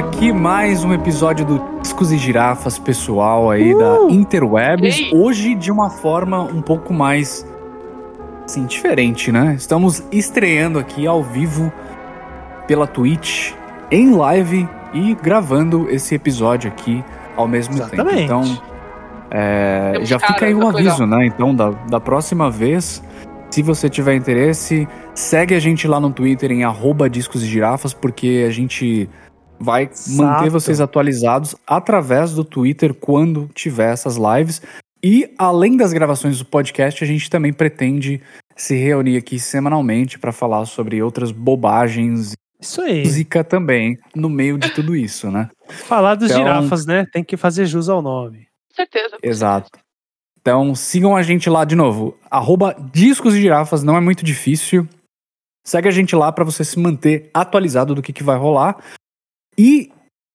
Aqui mais um episódio do Discos e Girafas pessoal aí uh! da Interwebs. Ei. Hoje de uma forma um pouco mais assim, diferente, né? Estamos estreando aqui ao vivo pela Twitch, em live e gravando esse episódio aqui ao mesmo Exatamente. tempo. Então, é, já fica aí o um aviso, né? Então, da, da próxima vez, se você tiver interesse, segue a gente lá no Twitter em arroba discos e girafas, porque a gente vai Exato. manter vocês atualizados através do Twitter quando tiver essas lives. E além das gravações do podcast, a gente também pretende se reunir aqui semanalmente para falar sobre outras bobagens. Isso aí. Música também, no meio de tudo isso, né? Falar dos então, girafas, né? Tem que fazer jus ao nome. Com certeza. Exato. Então sigam a gente lá de novo. Arroba Discos e Girafas, não é muito difícil. Segue a gente lá para você se manter atualizado do que, que vai rolar. E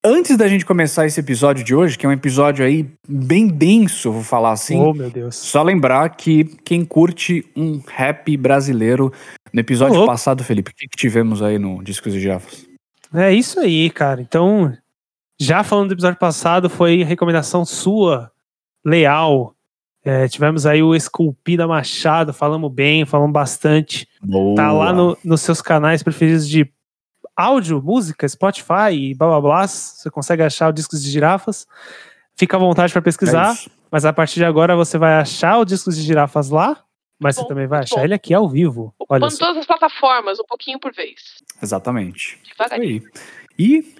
Antes da gente começar esse episódio de hoje, que é um episódio aí bem denso, vou falar assim. Oh, meu Deus. Só lembrar que quem curte um rap brasileiro, no episódio oh. passado, Felipe, o que, que tivemos aí no Discos e Girafas? É isso aí, cara. Então, já falando do episódio passado, foi recomendação sua, leal. É, tivemos aí o Esculpida Machado, falamos bem, falamos bastante. Boa. Tá lá no, nos seus canais preferidos de áudio, música, Spotify e blá blá blá. Você consegue achar o Discos de Girafas. Fica à vontade para pesquisar. É mas a partir de agora você vai achar o Discos de Girafas lá. Mas bom, você também vai achar bom. ele aqui ao vivo. Olha só. todas as plataformas, um pouquinho por vez. Exatamente. Devagarinho. E.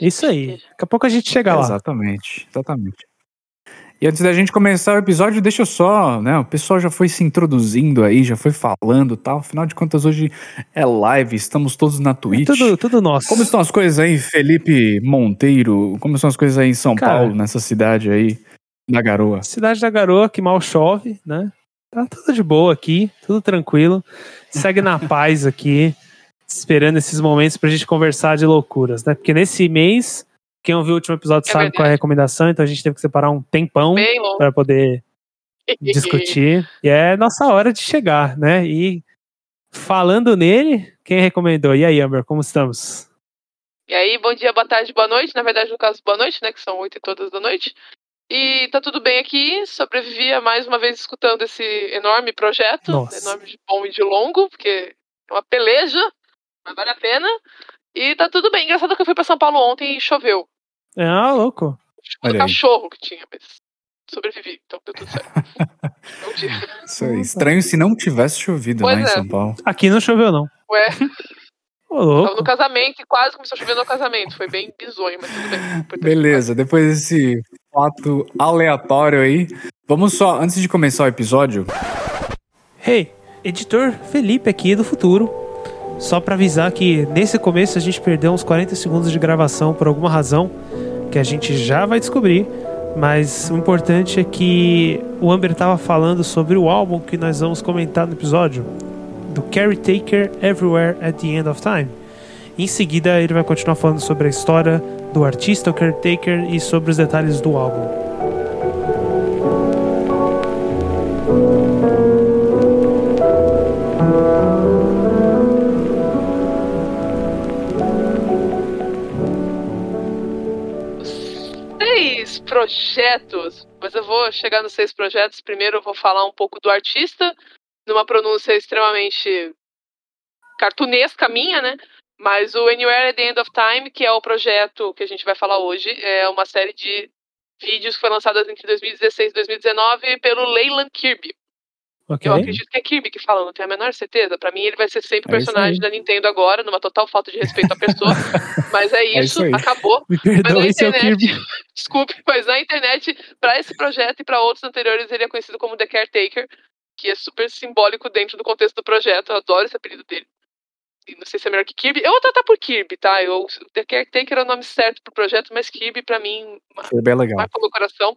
Isso aí. Daqui a pouco a gente chega lá. Exatamente, exatamente. E antes da gente começar o episódio, deixa eu só, né? O pessoal já foi se introduzindo aí, já foi falando tal. Afinal de contas, hoje é live, estamos todos na Twitch. É tudo, tudo nosso. Como estão as coisas aí, Felipe Monteiro? Como estão as coisas aí em São Cara, Paulo, nessa cidade aí, da Garoa? Cidade da Garoa, que mal chove, né? Tá tudo de boa aqui, tudo tranquilo. Segue na paz aqui, esperando esses momentos pra gente conversar de loucuras, né? Porque nesse mês quem ouviu o último episódio é sabe verdade. qual é a recomendação, então a gente teve que separar um tempão para poder discutir. E é nossa hora de chegar, né? E falando nele, quem recomendou? E aí, Amber, como estamos? E aí, bom dia, boa tarde, boa noite. Na verdade, no caso, boa noite, né? Que são oito e todas da noite. E tá tudo bem aqui. Sobrevivi a mais uma vez escutando esse enorme projeto. Nossa. Enorme de bom e de longo, porque é uma peleja, mas vale a pena. E tá tudo bem. Engraçado que eu fui pra São Paulo ontem e choveu. É, ah, louco. Olha cachorro que tinha, mas sobrevivi, então deu tudo certo. Isso é estranho se não tivesse chovido lá né, é. em São Paulo. Aqui não choveu, não. Ué. Ô, no casamento e quase começou a chover no casamento. Foi bem bizonho, mas tudo bem. Beleza, depois desse fato aleatório aí, vamos só, antes de começar o episódio. Hey, editor Felipe aqui do futuro só para avisar que nesse começo a gente perdeu uns 40 segundos de gravação por alguma razão que a gente já vai descobrir. Mas o importante é que o Amber estava falando sobre o álbum que nós vamos comentar no episódio, do Caretaker Everywhere at the End of Time. Em seguida, ele vai continuar falando sobre a história do artista, o Caretaker, e sobre os detalhes do álbum. Projetos, mas eu vou chegar nos seis projetos. Primeiro eu vou falar um pouco do artista, numa pronúncia extremamente cartunesca minha, né? Mas o Anywhere at the End of Time, que é o projeto que a gente vai falar hoje, é uma série de vídeos que foi lançada entre 2016 e 2019 pelo Leyland Kirby. Okay. Eu acredito que é Kirby que fala, não tenho a menor certeza. Para mim, ele vai ser sempre o é personagem da Nintendo agora, numa total falta de respeito à pessoa. mas é isso, é isso acabou. Me perdoe, mas internet, Kirby. Desculpe, mas na internet, para esse projeto e para outros anteriores, ele é conhecido como The Caretaker, que é super simbólico dentro do contexto do projeto. Eu adoro esse apelido dele não sei se é melhor que Kirby. Eu vou tratar por Kirby, tá? Eu, The Caretaker é o nome certo pro projeto, mas Kirby, pra mim, é legal. marca o meu coração.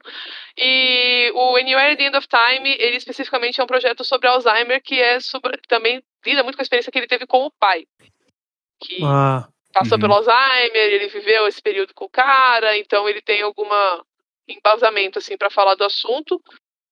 E o Anywhere at the End of Time, ele especificamente é um projeto sobre Alzheimer, que é sobre, também lida muito com a experiência que ele teve com o pai. Que ah, passou uhum. pelo Alzheimer, ele viveu esse período com o cara, então ele tem alguma embasamento, assim, para falar do assunto.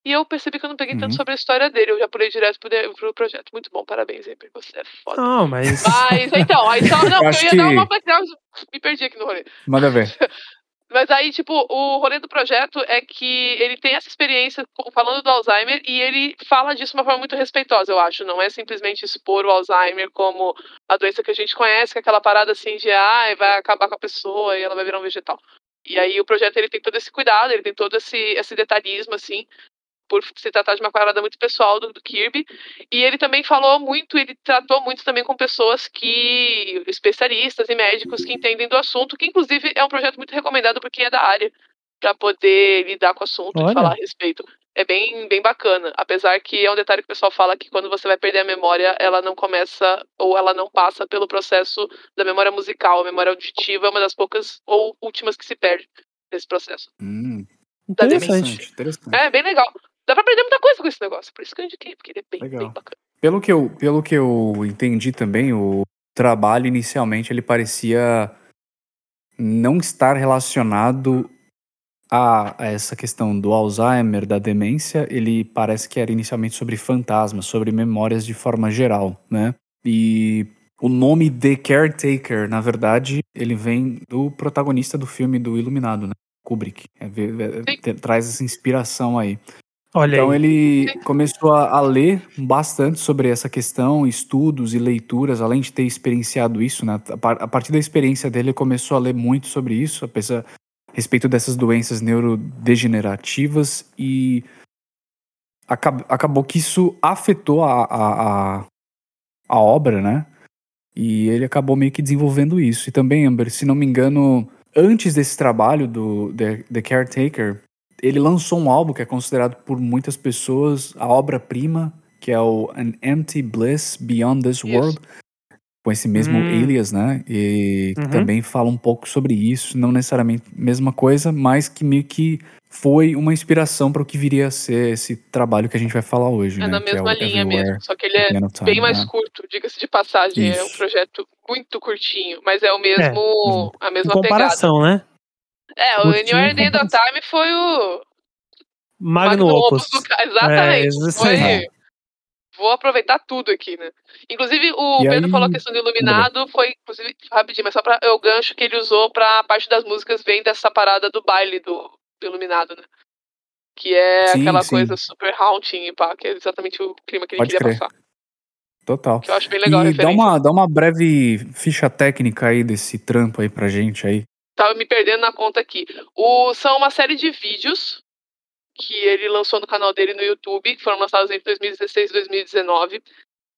E eu percebi que eu não peguei uhum. tanto sobre a história dele. Eu já pulei direto pro, pro projeto. Muito bom, parabéns, Emper. Você é foda. Não, mas. Mas então, aí só. Não, eu, eu ia que... dar uma background. Me perdi aqui no rolê. Manda ver. Mas aí, tipo, o rolê do projeto é que ele tem essa experiência falando do Alzheimer e ele fala disso de uma forma muito respeitosa, eu acho. Não é simplesmente expor o Alzheimer como a doença que a gente conhece, que é aquela parada assim de, ah, vai acabar com a pessoa e ela vai virar um vegetal. E aí o projeto ele tem todo esse cuidado, ele tem todo esse, esse detalhismo, assim, por se tratar de uma parada muito pessoal do, do, Kirby. E ele também falou muito, ele tratou muito também com pessoas que. especialistas e médicos que entendem do assunto, que inclusive é um projeto muito recomendado por quem é da área, para poder lidar com o assunto Olha. e falar a respeito. É bem, bem bacana. Apesar que é um detalhe que o pessoal fala que quando você vai perder a memória, ela não começa ou ela não passa pelo processo da memória musical. A memória auditiva é uma das poucas ou últimas que se perde nesse processo. Hum, interessante, interessante. É, bem legal. Dá pra aprender muita coisa com esse negócio. Por isso que eu indiquei, porque ele é bem, Legal. bem bacana. Pelo que, eu, pelo que eu entendi também, o trabalho inicialmente ele parecia não estar relacionado a, a, essa questão do Alzheimer, da demência, ele parece que era inicialmente sobre fantasmas, sobre memórias de forma geral, né? E o nome The Caretaker, na verdade, ele vem do protagonista do filme do Iluminado, né? Kubrick. É, é, é, traz essa inspiração aí. Olha então aí. ele começou a, a, ler bastante sobre essa questão, estudos e leituras, além de ter experienciado isso, né? A partir da experiência dele, ele começou a ler muito sobre isso, a, pesar, a respeito dessas doenças neurodegenerativas e acab, acabou que isso afetou a, a, a, a obra, né? E ele acabou meio que desenvolvendo isso. E também, Amber, se não me engano, antes desse trabalho do The, The Caretaker, ele lançou um álbum que é considerado por muitas pessoas a obra-prima, que é o An Empty Bliss Beyond This World, com esse mesmo hum. alias, né? E uhum. também fala um pouco sobre isso, não necessariamente a mesma coisa, mas que meio que foi uma inspiração para o que viria a ser esse trabalho que a gente vai falar hoje. É né? na mesma é linha mesmo, só que ele é time, bem mais né? curto, diga-se de passagem. Isso. É um projeto muito curtinho, mas é o mesmo, é. a mesma em comparação, pegada. né? É, o Anywhere the End of Time foi o. Magno, Magno Opus. Do... Exatamente. É, foi... Vou aproveitar tudo aqui, né? Inclusive, o e Pedro aí... falou a questão do Iluminado, foi, inclusive, rapidinho, mas só pra. É o gancho que ele usou pra parte das músicas vem dessa parada do baile do, do Iluminado, né? Que é sim, aquela sim. coisa super haunting e pá, que é exatamente o clima que ele Pode queria crer. passar. Total. Que eu acho bem legal e dá uma, dá uma breve ficha técnica aí desse trampo aí pra gente aí. Tava me perdendo na conta aqui. O, são uma série de vídeos que ele lançou no canal dele no YouTube, que foram lançados entre 2016 e 2019.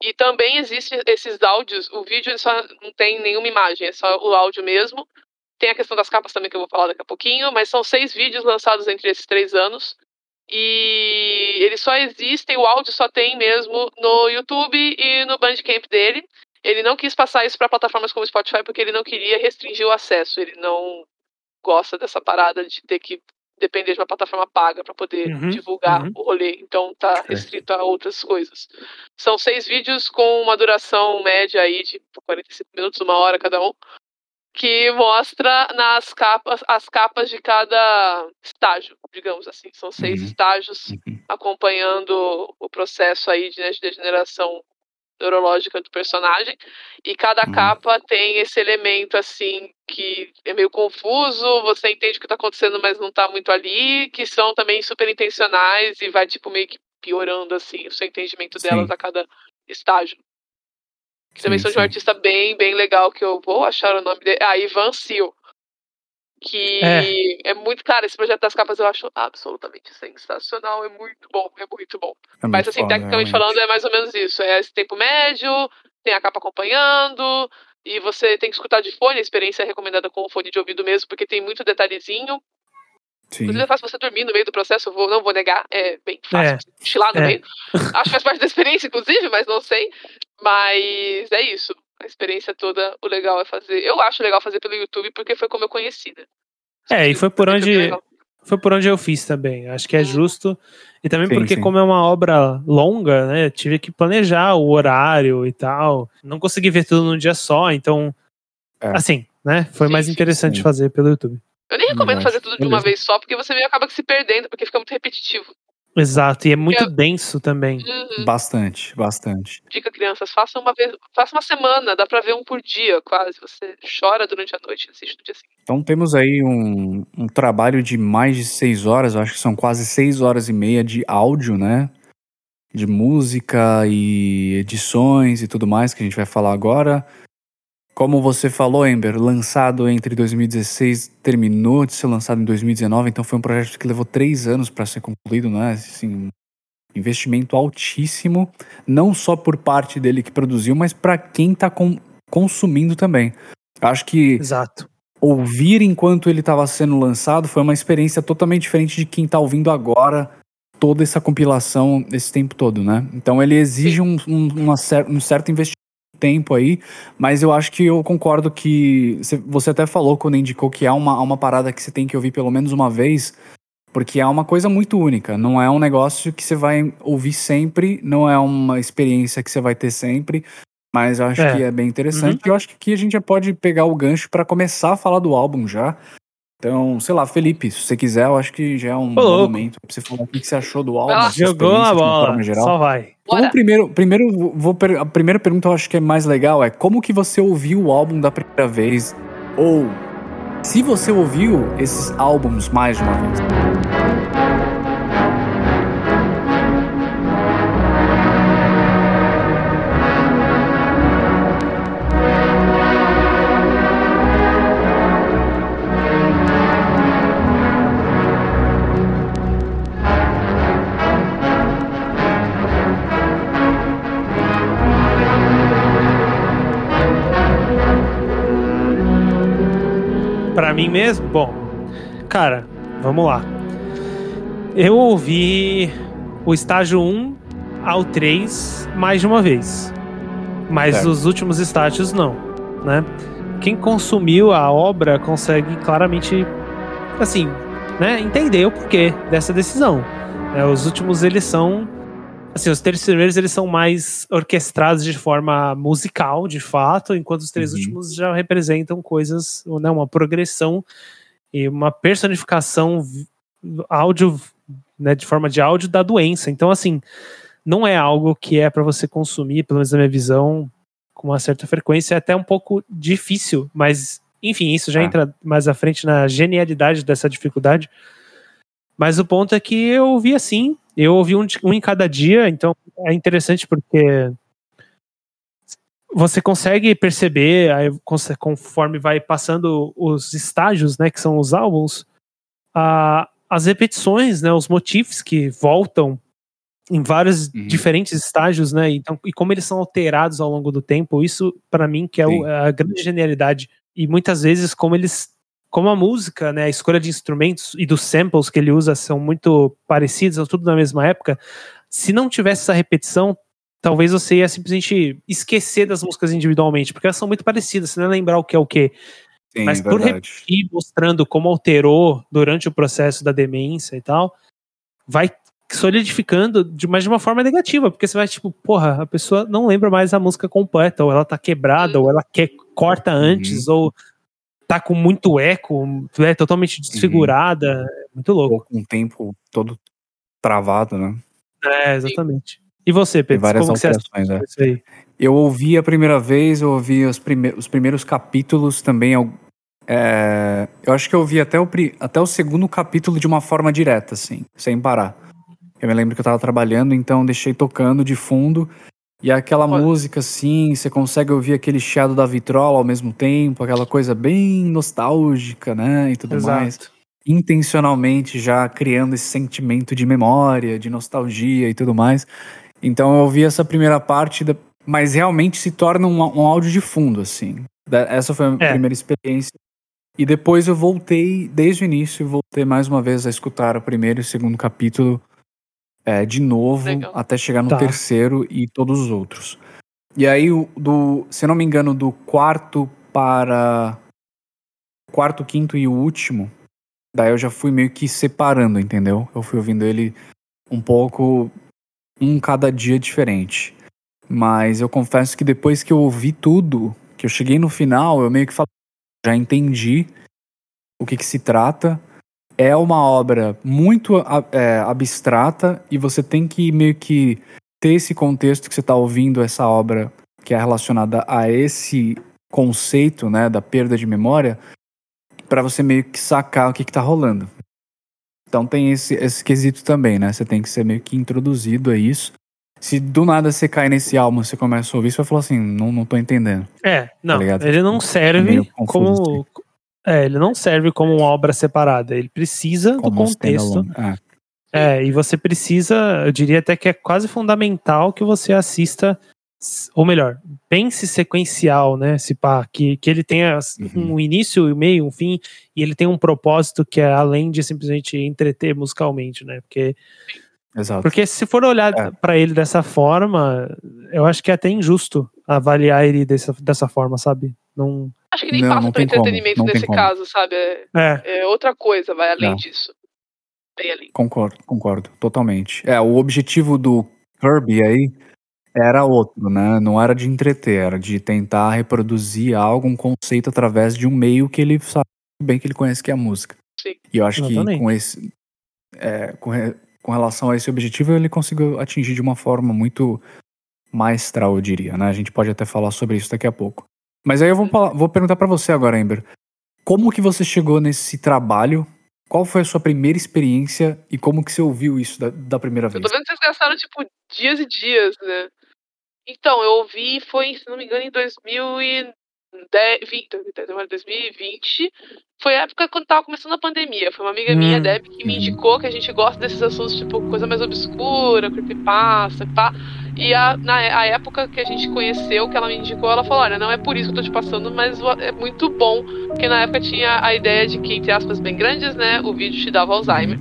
E também existem esses áudios, o vídeo só não tem nenhuma imagem, é só o áudio mesmo. Tem a questão das capas também que eu vou falar daqui a pouquinho, mas são seis vídeos lançados entre esses três anos. E eles só existem, o áudio só tem mesmo no YouTube e no Bandcamp dele. Ele não quis passar isso para plataformas como o Spotify porque ele não queria restringir o acesso. Ele não gosta dessa parada de ter que depender de uma plataforma paga para poder uhum, divulgar uhum. o rolê. Então tá restrito a outras coisas. São seis vídeos com uma duração média aí de 45 minutos, uma hora cada um, que mostra nas capas as capas de cada estágio, digamos assim. São seis uhum. estágios uhum. acompanhando o processo aí de, né, de degeneração neurológica do personagem. E cada hum. capa tem esse elemento assim que é meio confuso, você entende o que está acontecendo, mas não está muito ali, que são também super intencionais e vai tipo meio que piorando assim o seu entendimento delas sim. a cada estágio. Que também sim, são de um artista bem, bem legal, que eu vou achar o nome dele. Ah, Ivan Sil que é. é. muito, cara, esse projeto das capas eu acho absolutamente sensacional, é muito bom, é muito bom. É Mas assim, tecnicamente falando, é mais ou menos isso. É esse tempo médio, tem a capa acompanhando, e você tem que escutar de fone, a experiência é recomendada com o fone de ouvido mesmo, porque tem muito detalhezinho. Sim. Inclusive é fácil você dormir no meio do processo, eu vou, não vou negar, é bem fácil é. cochilar no é. meio. Acho que faz parte da experiência, inclusive, mas não sei. Mas é isso a experiência toda, o legal é fazer. Eu acho legal fazer pelo YouTube porque foi como eu conheci, né? É, e foi por onde foi por onde eu fiz também. Acho que é justo. E também sim, porque, sim. como é uma obra longa, né? Tive que planejar o horário e tal. Não consegui ver tudo num dia só, então. É. Assim, né? Foi sim, mais interessante fazer pelo YouTube. Eu nem recomendo fazer tudo de uma vez só, porque você meio acaba se perdendo, porque fica muito repetitivo. Exato, e é muito denso também. Uhum. Bastante, bastante. Dica, crianças, faça uma vez, faça uma semana, dá pra ver um por dia, quase. Você chora durante a noite assiste no dia seguinte. Então temos aí um, um trabalho de mais de seis horas, eu acho que são quase seis horas e meia de áudio, né? De música e edições e tudo mais que a gente vai falar agora. Como você falou, Ember, lançado entre 2016, terminou de ser lançado em 2019, então foi um projeto que levou três anos para ser concluído, né? Assim, investimento altíssimo, não só por parte dele que produziu, mas para quem está com, consumindo também. Acho que Exato. ouvir enquanto ele estava sendo lançado foi uma experiência totalmente diferente de quem está ouvindo agora toda essa compilação esse tempo todo, né? Então ele exige um, um, uma, um certo investimento tempo aí, mas eu acho que eu concordo que você até falou quando indicou que há uma, uma parada que você tem que ouvir pelo menos uma vez, porque é uma coisa muito única, não é um negócio que você vai ouvir sempre, não é uma experiência que você vai ter sempre, mas eu acho é. que é bem interessante. Uhum. Eu acho que aqui a gente já pode pegar o gancho para começar a falar do álbum já. Então, sei lá, Felipe, se você quiser, eu acho que já é um bom momento pra você falar o que você achou do álbum. Ah, jogou a bola, só vai. Então, primeiro, primeiro vou, a primeira pergunta eu acho que é mais legal é como que você ouviu o álbum da primeira vez? Ou se você ouviu esses álbuns mais de uma vez? Mesmo? Bom, cara, vamos lá. Eu ouvi o estágio 1 ao 3 mais de uma vez. Mas certo. os últimos estágios não, né? Quem consumiu a obra consegue claramente, assim, né, entender o porquê dessa decisão. É, os últimos, eles são assim, os três primeiros eles são mais orquestrados de forma musical, de fato, enquanto os três uhum. últimos já representam coisas, né, uma progressão e uma personificação áudio, né, de forma de áudio da doença. Então, assim, não é algo que é para você consumir, pelo menos na minha visão, com uma certa frequência, é até um pouco difícil, mas enfim, isso já ah. entra mais à frente na genialidade dessa dificuldade. Mas o ponto é que eu vi assim, eu ouvi um, um em cada dia, então é interessante porque você consegue perceber, conforme vai passando os estágios, né, que são os álbuns, a, as repetições, né, os motivos que voltam em vários uhum. diferentes estágios, né, então, e como eles são alterados ao longo do tempo, isso para mim que é o, a grande genialidade e muitas vezes como eles como a música, né, a escolha de instrumentos e dos samples que ele usa são muito parecidos, são tudo da mesma época, se não tivesse essa repetição, talvez você ia simplesmente esquecer das músicas individualmente, porque elas são muito parecidas, você não ia lembrar o que é o que. Sim, Mas por repetir, mostrando como alterou durante o processo da demência e tal, vai solidificando de, mais de uma forma negativa, porque você vai tipo, porra, a pessoa não lembra mais a música completa, ou ela tá quebrada, ou ela quer, corta antes, uhum. ou tá com muito eco, é totalmente desfigurada. Uhum. Muito louco. Com o tempo todo travado, né? É, exatamente. E você, Pedro? várias como alterações, é. aí? Eu ouvi a primeira vez, eu ouvi os, prime os primeiros capítulos também. É, eu acho que eu ouvi até o, até o segundo capítulo de uma forma direta, assim, sem parar. Eu me lembro que eu tava trabalhando, então deixei tocando de fundo. E aquela Olha. música, assim, você consegue ouvir aquele chiado da vitrola ao mesmo tempo, aquela coisa bem nostálgica, né? E tudo Exato. mais. Intencionalmente já criando esse sentimento de memória, de nostalgia e tudo mais. Então eu ouvi essa primeira parte, da... mas realmente se torna um, um áudio de fundo, assim. Essa foi a é. primeira experiência. E depois eu voltei, desde o início, voltei mais uma vez a escutar o primeiro e o segundo capítulo é, de novo Legal. até chegar no tá. terceiro e todos os outros. E aí, do, se não me engano, do quarto para quarto, quinto e o último, daí eu já fui meio que separando, entendeu? Eu fui ouvindo ele um pouco, um cada dia diferente. Mas eu confesso que depois que eu ouvi tudo, que eu cheguei no final, eu meio que falei, já entendi o que, que se trata é uma obra muito é, abstrata e você tem que meio que ter esse contexto que você está ouvindo essa obra que é relacionada a esse conceito, né, da perda de memória, para você meio que sacar o que, está rolando. Então tem esse, esse quesito também, né? Você tem que ser meio que introduzido a isso. Se do nada você cai nesse álbum, você começa a ouvir, você vai falar assim, não, não tô entendendo. É, não, tá ele não serve é como. É, ele não serve como uma obra separada. Ele precisa como do contexto. É. é, e você precisa, eu diria até que é quase fundamental que você assista ou melhor, pense sequencial, né? Se pá, que, que ele tenha uhum. um início, um meio, um fim, e ele tem um propósito que é além de simplesmente entreter musicalmente, né? Porque, Exato. porque se for olhar é. para ele dessa forma, eu acho que é até injusto avaliar ele dessa, dessa forma, sabe? Não. Acho que nem não, passa por entretenimento nesse caso, sabe? É, é. é, outra coisa, vai além não. disso. Bem além. Concordo, concordo, totalmente. É, o objetivo do Kirby aí era outro, né, não era de entreter, era de tentar reproduzir algo, um conceito através de um meio que ele sabe bem que ele conhece que é a música. Sim. E eu acho Exatamente. que com esse é, com, re, com relação a esse objetivo ele conseguiu atingir de uma forma muito maestral, eu diria, né? A gente pode até falar sobre isso daqui a pouco. Mas aí eu vou, vou perguntar para você agora, Ember. Como que você chegou nesse trabalho? Qual foi a sua primeira experiência e como que você ouviu isso da, da primeira vez? Eu tô vendo que vocês gastaram, tipo, dias e dias, né? Então, eu ouvi, foi, se não me engano, em 2020. Foi a época quando tava começando a pandemia. Foi uma amiga hum. minha, Deb, que me indicou que a gente gosta desses assuntos, tipo, coisa mais obscura, creepypasta, pá. E a, na a época que a gente conheceu, que ela me indicou, ela falou: olha, não é por isso que eu tô te passando, mas é muito bom. Porque na época tinha a ideia de que, entre aspas, bem grandes, né, o vídeo te dava Alzheimer.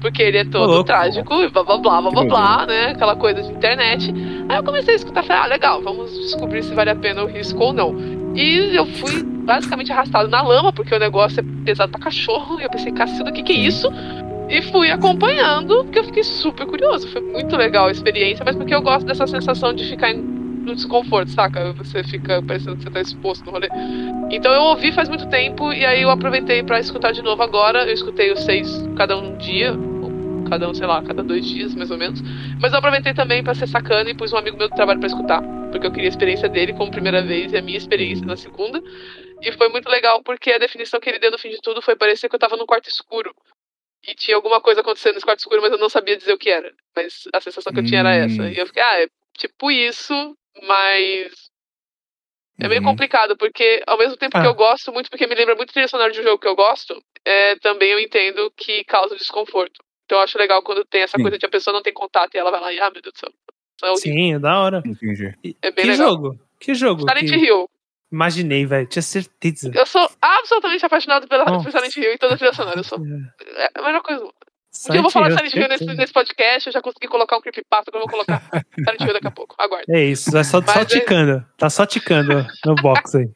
Porque ele é todo trágico e blá blá blá blá blá blá, né? Aquela coisa de internet. Aí eu comecei a escutar, falei, ah, legal, vamos descobrir se vale a pena o risco ou não. E eu fui basicamente arrastado na lama, porque o negócio é pesado pra cachorro. E eu pensei, cacilda, o que que é isso? E fui acompanhando, porque eu fiquei super curioso. Foi muito legal a experiência, mas porque eu gosto dessa sensação de ficar no desconforto, saca? Você fica parecendo que você tá exposto no rolê. Então eu ouvi faz muito tempo e aí eu aproveitei para escutar de novo agora. Eu escutei os seis cada um dia, cada um, sei lá, cada dois dias mais ou menos. Mas eu aproveitei também para ser sacana e pus um amigo meu do trabalho para escutar, porque eu queria a experiência dele como primeira vez e a minha experiência na segunda. E foi muito legal porque a definição que ele deu no fim de tudo foi parecer que eu tava num quarto escuro. E tinha alguma coisa acontecendo nesse quarto escuro, mas eu não sabia dizer o que era. Mas a sensação que eu tinha era essa. Hum. E eu fiquei, ah, é tipo isso, mas é meio uhum. complicado, porque ao mesmo tempo ah. que eu gosto muito, porque me lembra muito trilha sonora de um jogo que eu gosto, é, também eu entendo que causa desconforto. Então eu acho legal quando tem essa Sim. coisa de a pessoa não tem contato e ela vai lá e, ah, meu Deus do céu. É Sim, é da hora. Entendi. É bem que legal. jogo? Que jogo? Silent que... Hill. Imaginei, velho. Tinha certeza. Eu sou absolutamente apaixonado pela Silent Hill e toda a trilha sonora. Eu sou. É a melhor coisa. Silent eu vou falar Silent Hill nesse, nesse podcast, eu já consegui colocar um creepypasta que eu vou colocar Silent Hill daqui a pouco. Aguarda. É isso, é só, só ticando. Tá só ticando no box aí.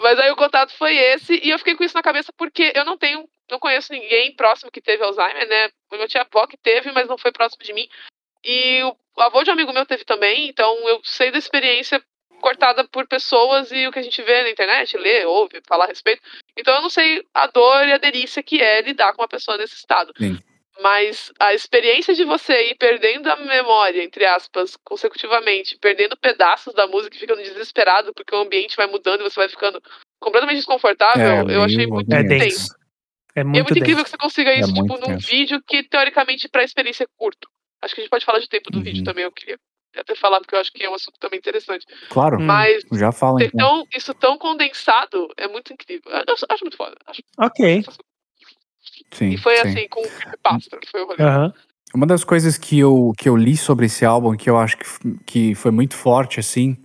Mas aí o contato foi esse, e eu fiquei com isso na cabeça porque eu não tenho, não conheço ninguém próximo que teve Alzheimer, né? O meu tia-avó que teve, mas não foi próximo de mim. E o avô de um amigo meu teve também, então eu sei da experiência cortada por pessoas e o que a gente vê na internet, lê, ouve, fala a respeito. Então eu não sei a dor e a delícia que é lidar com uma pessoa nesse estado. Sim. Mas a experiência de você ir perdendo a memória, entre aspas, consecutivamente, perdendo pedaços da música e ficando desesperado porque o ambiente vai mudando e você vai ficando completamente desconfortável, é, eu achei muito é intenso. É muito, é muito incrível que você consiga é isso, é tipo, num vídeo que, teoricamente, pra experiência é curto. Acho que a gente pode falar de tempo do uhum. vídeo também, eu queria até falar, porque eu acho que é um assunto também interessante. Claro. Mas já fala, então. Tão, isso tão condensado é muito incrível. Eu acho muito foda. Acho, ok. Sim, e foi sim. assim, com o Pastor, foi o rolê. Uhum. Uma das coisas que eu, que eu li sobre esse álbum, que eu acho que, que foi muito forte, assim,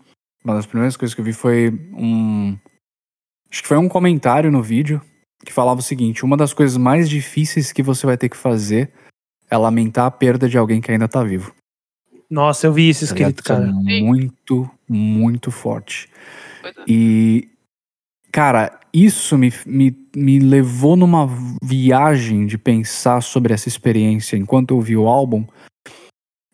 uma das primeiras coisas que eu vi foi um. Acho que foi um comentário no vídeo que falava o seguinte: uma das coisas mais difíceis que você vai ter que fazer é lamentar a perda de alguém que ainda tá vivo. Nossa, eu vi isso tá escrito, cara. Muito, muito forte. É. E, cara, isso me, me, me levou numa viagem de pensar sobre essa experiência enquanto eu vi o álbum,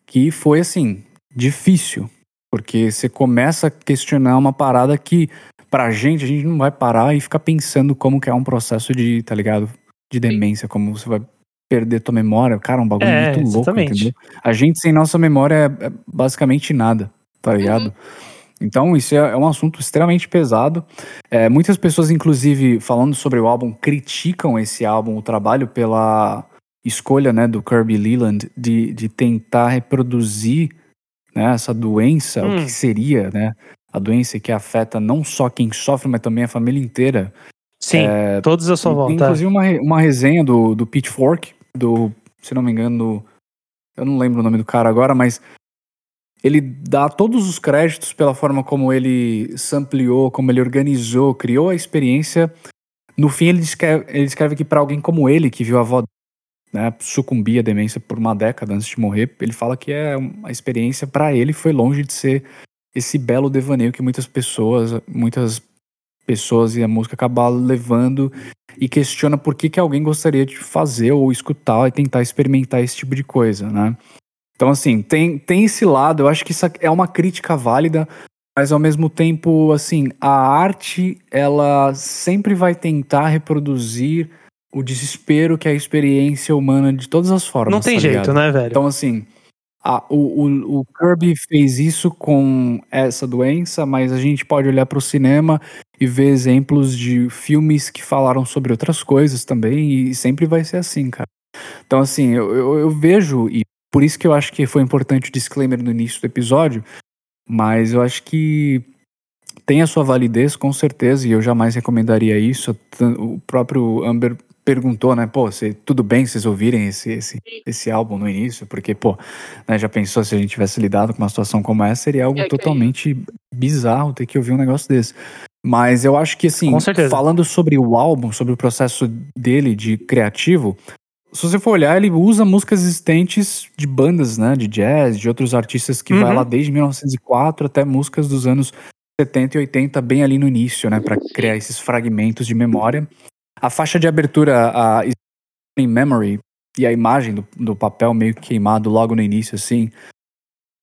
que foi assim, difícil. Porque você começa a questionar uma parada que, pra gente, a gente não vai parar e ficar pensando como que é um processo de, tá ligado? de demência, como você vai perder tua memória. Cara, é um bagulho é, muito louco, entendeu? A gente sem nossa memória é, é basicamente nada, tá ligado? Uhum. Então, isso é, é, um assunto extremamente pesado. É, muitas pessoas, inclusive, falando sobre o álbum, criticam esse álbum, o trabalho, pela escolha né, do Kirby Leland de, de tentar reproduzir né, essa doença, hum. o que hum. seria né, a doença que afeta não só quem sofre, mas também a família inteira. Sim, é, todos a sua volta. Inclusive uma, uma resenha do, do Pitchfork, do, se não me engano, eu não lembro o nome do cara agora, mas ele dá todos os créditos pela forma como ele sampleou, como ele organizou, criou a experiência. No fim, ele escreve, ele escreve que para alguém como ele, que viu a avó né, sucumbir à demência por uma década antes de morrer, ele fala que é uma experiência para ele foi longe de ser esse belo devaneio que muitas pessoas, muitas pessoas e a música acabam levando e questiona por que, que alguém gostaria de fazer ou escutar e tentar experimentar esse tipo de coisa, né? Então, assim, tem, tem esse lado, eu acho que isso é uma crítica válida, mas ao mesmo tempo, assim, a arte, ela sempre vai tentar reproduzir o desespero que é a experiência humana de todas as formas. Não tem tá jeito, né, velho? Então, assim, a, o, o, o, Kirby fez isso com essa doença, mas a gente pode olhar para o cinema e ver exemplos de filmes que falaram sobre outras coisas também, e sempre vai ser assim, cara. Então, assim, eu, eu, eu vejo, e por isso que eu acho que foi importante o disclaimer no início do episódio, mas eu acho que tem a sua validez, com certeza, e eu jamais recomendaria isso. O próprio Amber perguntou, né, pô, se, tudo bem vocês ouvirem esse, esse, esse álbum no início, porque, pô, né, já pensou se a gente tivesse lidado com uma situação como essa, seria algo é totalmente bizarro ter que ouvir um negócio desse. Mas eu acho que, assim, falando sobre o álbum, sobre o processo dele de criativo, se você for olhar, ele usa músicas existentes de bandas, né, de jazz, de outros artistas que uhum. vai lá desde 1904 até músicas dos anos 70 e 80, bem ali no início, né, para criar esses fragmentos de memória. A faixa de abertura, a In Memory, e a imagem do, do papel meio queimado logo no início, assim,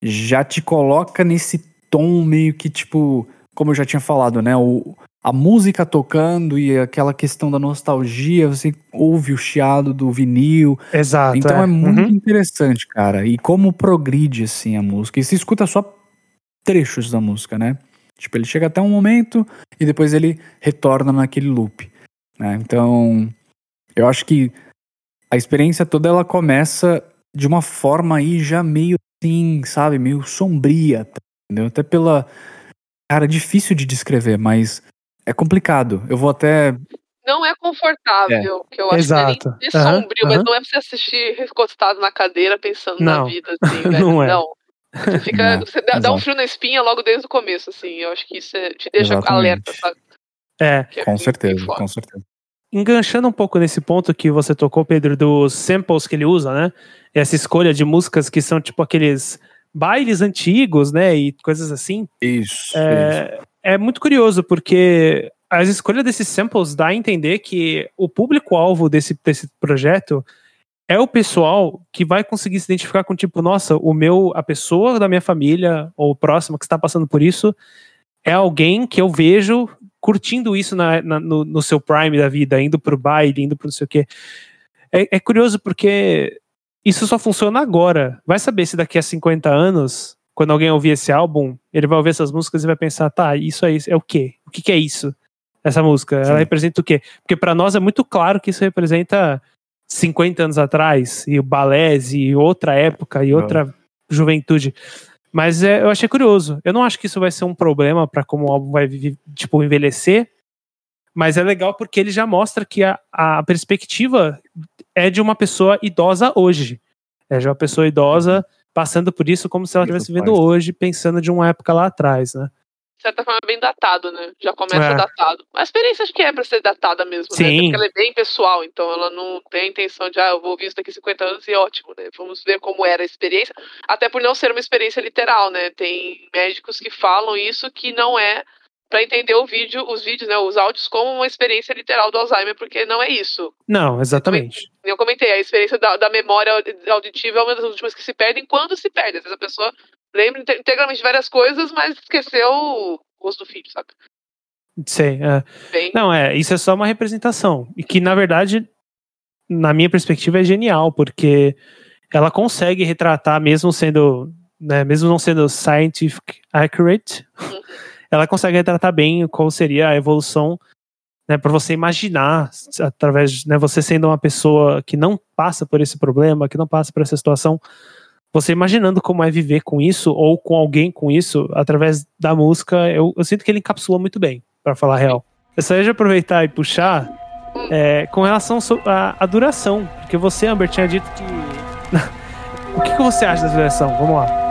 já te coloca nesse tom meio que, tipo, como eu já tinha falado, né, o, a música tocando e aquela questão da nostalgia, você ouve o chiado do vinil. Exato. Então é, é muito uhum. interessante, cara. E como progride, assim, a música. E você escuta só trechos da música, né? Tipo, ele chega até um momento e depois ele retorna naquele loop. Né? Então, eu acho que a experiência toda ela começa de uma forma aí já meio assim, sabe? Meio sombria, entendeu? Até pela. Cara, difícil de descrever, mas é complicado. Eu vou até. Não é confortável, é. que eu acho Exato. que é sombrio, uhum. mas não é pra você assistir recostado na cadeira pensando não. na vida, assim, velho. não é. Não. Você, fica, você dá, dá, um frio na espinha logo desde o começo, assim. Eu acho que isso é, te deixa Exatamente. alerta, sabe? É. é com certeza, com certeza. Enganchando um pouco nesse ponto que você tocou, Pedro, dos samples que ele usa, né? Essa escolha de músicas que são tipo aqueles bailes antigos, né? E coisas assim. Isso. É, isso. é muito curioso, porque as escolhas desses samples dá a entender que o público-alvo desse, desse projeto é o pessoal que vai conseguir se identificar com, tipo, nossa, o meu, a pessoa da minha família ou próxima que está passando por isso é alguém que eu vejo curtindo isso na, na, no, no, seu prime da vida, indo pro baile, indo pro não sei o quê. É, é curioso porque isso só funciona agora. Vai saber se daqui a 50 anos, quando alguém ouvir esse álbum, ele vai ouvir essas músicas e vai pensar, tá, isso aí é o quê? O que, que é isso? essa música? Sim. Ela representa o quê? Porque para nós é muito claro que isso representa 50 anos atrás, e o balés, e outra época, e outra juventude. Mas é, eu achei curioso. Eu não acho que isso vai ser um problema para como o álbum vai tipo, envelhecer, mas é legal porque ele já mostra que a, a perspectiva é de uma pessoa idosa hoje. É de uma pessoa idosa passando por isso como se ela estivesse vivendo hoje, pensando de uma época lá atrás, né? certa forma, bem datado, né? Já começa é. datado. A experiência acho que é pra ser datada mesmo, Sim. né? Porque ela é bem pessoal, então ela não tem a intenção de, ah, eu vou ouvir isso daqui 50 anos e ótimo, né? Vamos ver como era a experiência. Até por não ser uma experiência literal, né? Tem médicos que falam isso que não é para entender o vídeo, os vídeos, né, os áudios como uma experiência literal do Alzheimer, porque não é isso. Não, exatamente. Eu comentei, a experiência da, da memória auditiva é uma das últimas que se perdem quando se perde. Às vezes a pessoa lembra integralmente de várias coisas, mas esqueceu o rosto do filho, sabe? Sei. É. Bem... Não, é, isso é só uma representação. E que, na verdade, na minha perspectiva, é genial, porque ela consegue retratar, mesmo sendo, né, mesmo não sendo scientific accurate, uhum. Ela consegue retratar bem qual seria a evolução né, para você imaginar, através, né, você sendo uma pessoa que não passa por esse problema, que não passa por essa situação, você imaginando como é viver com isso ou com alguém com isso, através da música, eu, eu sinto que ele encapsulou muito bem, para falar a real. Eu só ia aproveitar e puxar é, com relação à duração, porque você, Amber, tinha dito que. o que, que você acha da duração? Vamos lá.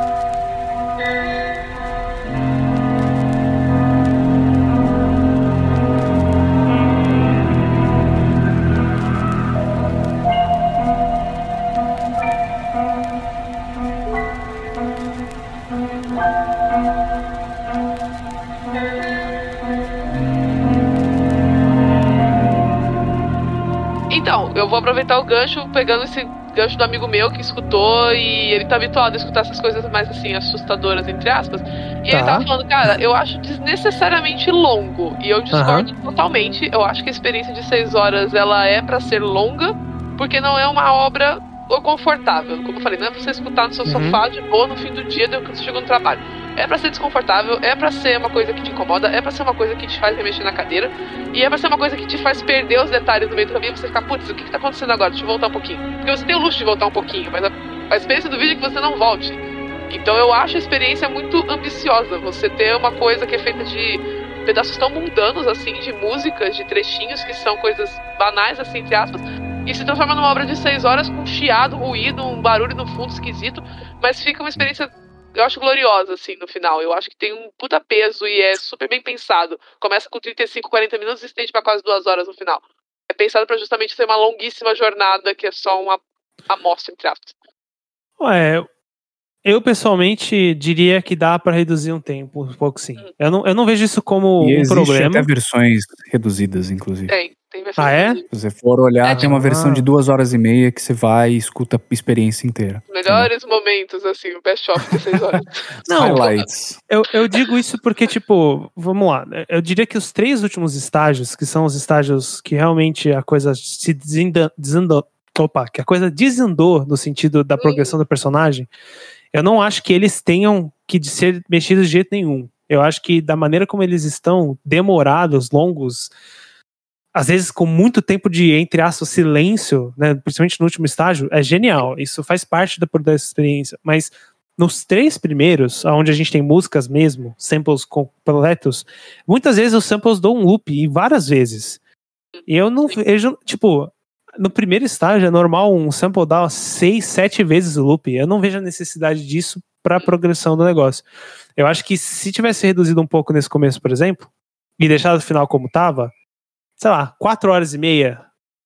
Vou aproveitar o gancho, pegando esse gancho do amigo meu que escutou e ele tá habituado a escutar essas coisas mais assim, assustadoras, entre aspas. E tá. ele tava falando, cara, eu acho desnecessariamente longo. E eu discordo uhum. totalmente. Eu acho que a experiência de seis horas ela é para ser longa, porque não é uma obra confortável. Como eu falei, não é pra você escutar no seu uhum. sofá de boa no fim do dia depois que você chegou no trabalho. É para ser desconfortável, é para ser uma coisa que te incomoda, é para ser uma coisa que te faz remexer na cadeira, e é pra ser uma coisa que te faz perder os detalhes no meio do caminho, você ficar, putz, o que, que tá acontecendo agora? Deixa eu voltar um pouquinho. Porque você tem o luxo de voltar um pouquinho, mas a, a experiência do vídeo é que você não volte. Então eu acho a experiência muito ambiciosa. Você ter uma coisa que é feita de pedaços tão mundanos, assim, de músicas, de trechinhos que são coisas banais, assim, entre aspas, e se transforma numa obra de seis horas com chiado, ruído, um barulho no fundo esquisito, mas fica uma experiência eu acho gloriosa, assim, no final. Eu acho que tem um puta peso e é super bem pensado. Começa com 35, 40 minutos e estende pra quase duas horas no final. É pensado para justamente ser uma longuíssima jornada que é só uma amostra, entre aspas. Ué, eu pessoalmente diria que dá para reduzir um tempo, um pouco sim. Eu, não, eu não vejo isso como e um problema. até versões reduzidas, inclusive. Tem. Tem versão ah, é? Se você for olhar, é, tem uma versão ah. de duas horas e meia que você vai e escuta a experiência inteira. Melhores momentos, assim, o best of de seis horas. Não, Highlights. Eu, eu digo isso porque, tipo, vamos lá. Eu diria que os três últimos estágios, que são os estágios que realmente a coisa se desandou. Opa, que a coisa desandou no sentido da progressão do personagem, eu não acho que eles tenham que ser mexidos de jeito nenhum. Eu acho que da maneira como eles estão, demorados, longos, às vezes com muito tempo de, entre aspas, silêncio, né, principalmente no último estágio, é genial. Isso faz parte da, dessa experiência. Mas nos três primeiros, onde a gente tem músicas mesmo, samples completos, muitas vezes os samples dão um loop, e várias vezes. E eu não vejo, tipo, no primeiro estágio é normal um sample dar seis, sete vezes o loop. Eu não vejo a necessidade disso para a progressão do negócio. Eu acho que se tivesse reduzido um pouco nesse começo, por exemplo, e deixado o final como tava, sei lá, quatro horas e meia.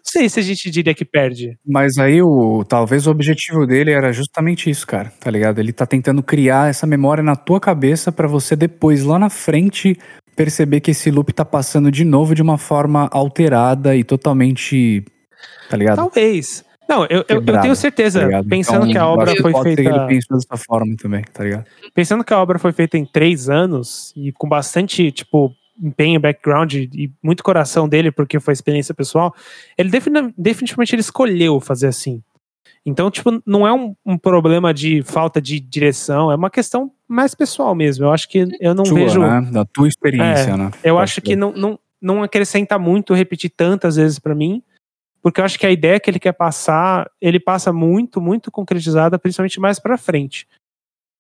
Não sei se a gente diria que perde. Mas aí o talvez o objetivo dele era justamente isso, cara, tá ligado? Ele tá tentando criar essa memória na tua cabeça para você depois lá na frente perceber que esse loop tá passando de novo de uma forma alterada e totalmente, tá ligado? Talvez. Não, eu, eu, eu, tenho certeza, tá pensando então, que a obra foi feita. Ele pensou dessa forma também, tá ligado? Pensando que a obra foi feita em três anos e com bastante, tipo, empenho, background e muito coração dele, porque foi experiência pessoal, ele definitivamente ele escolheu fazer assim. Então, tipo, não é um, um, problema de falta de direção, é uma questão mais pessoal mesmo. Eu acho que eu não Sua, vejo. Né? Da tua experiência, é, né? Eu Pode acho que não, não, não acrescenta muito repetir tantas vezes para mim, porque eu acho que a ideia que ele quer passar, ele passa muito, muito concretizada, principalmente mais para frente.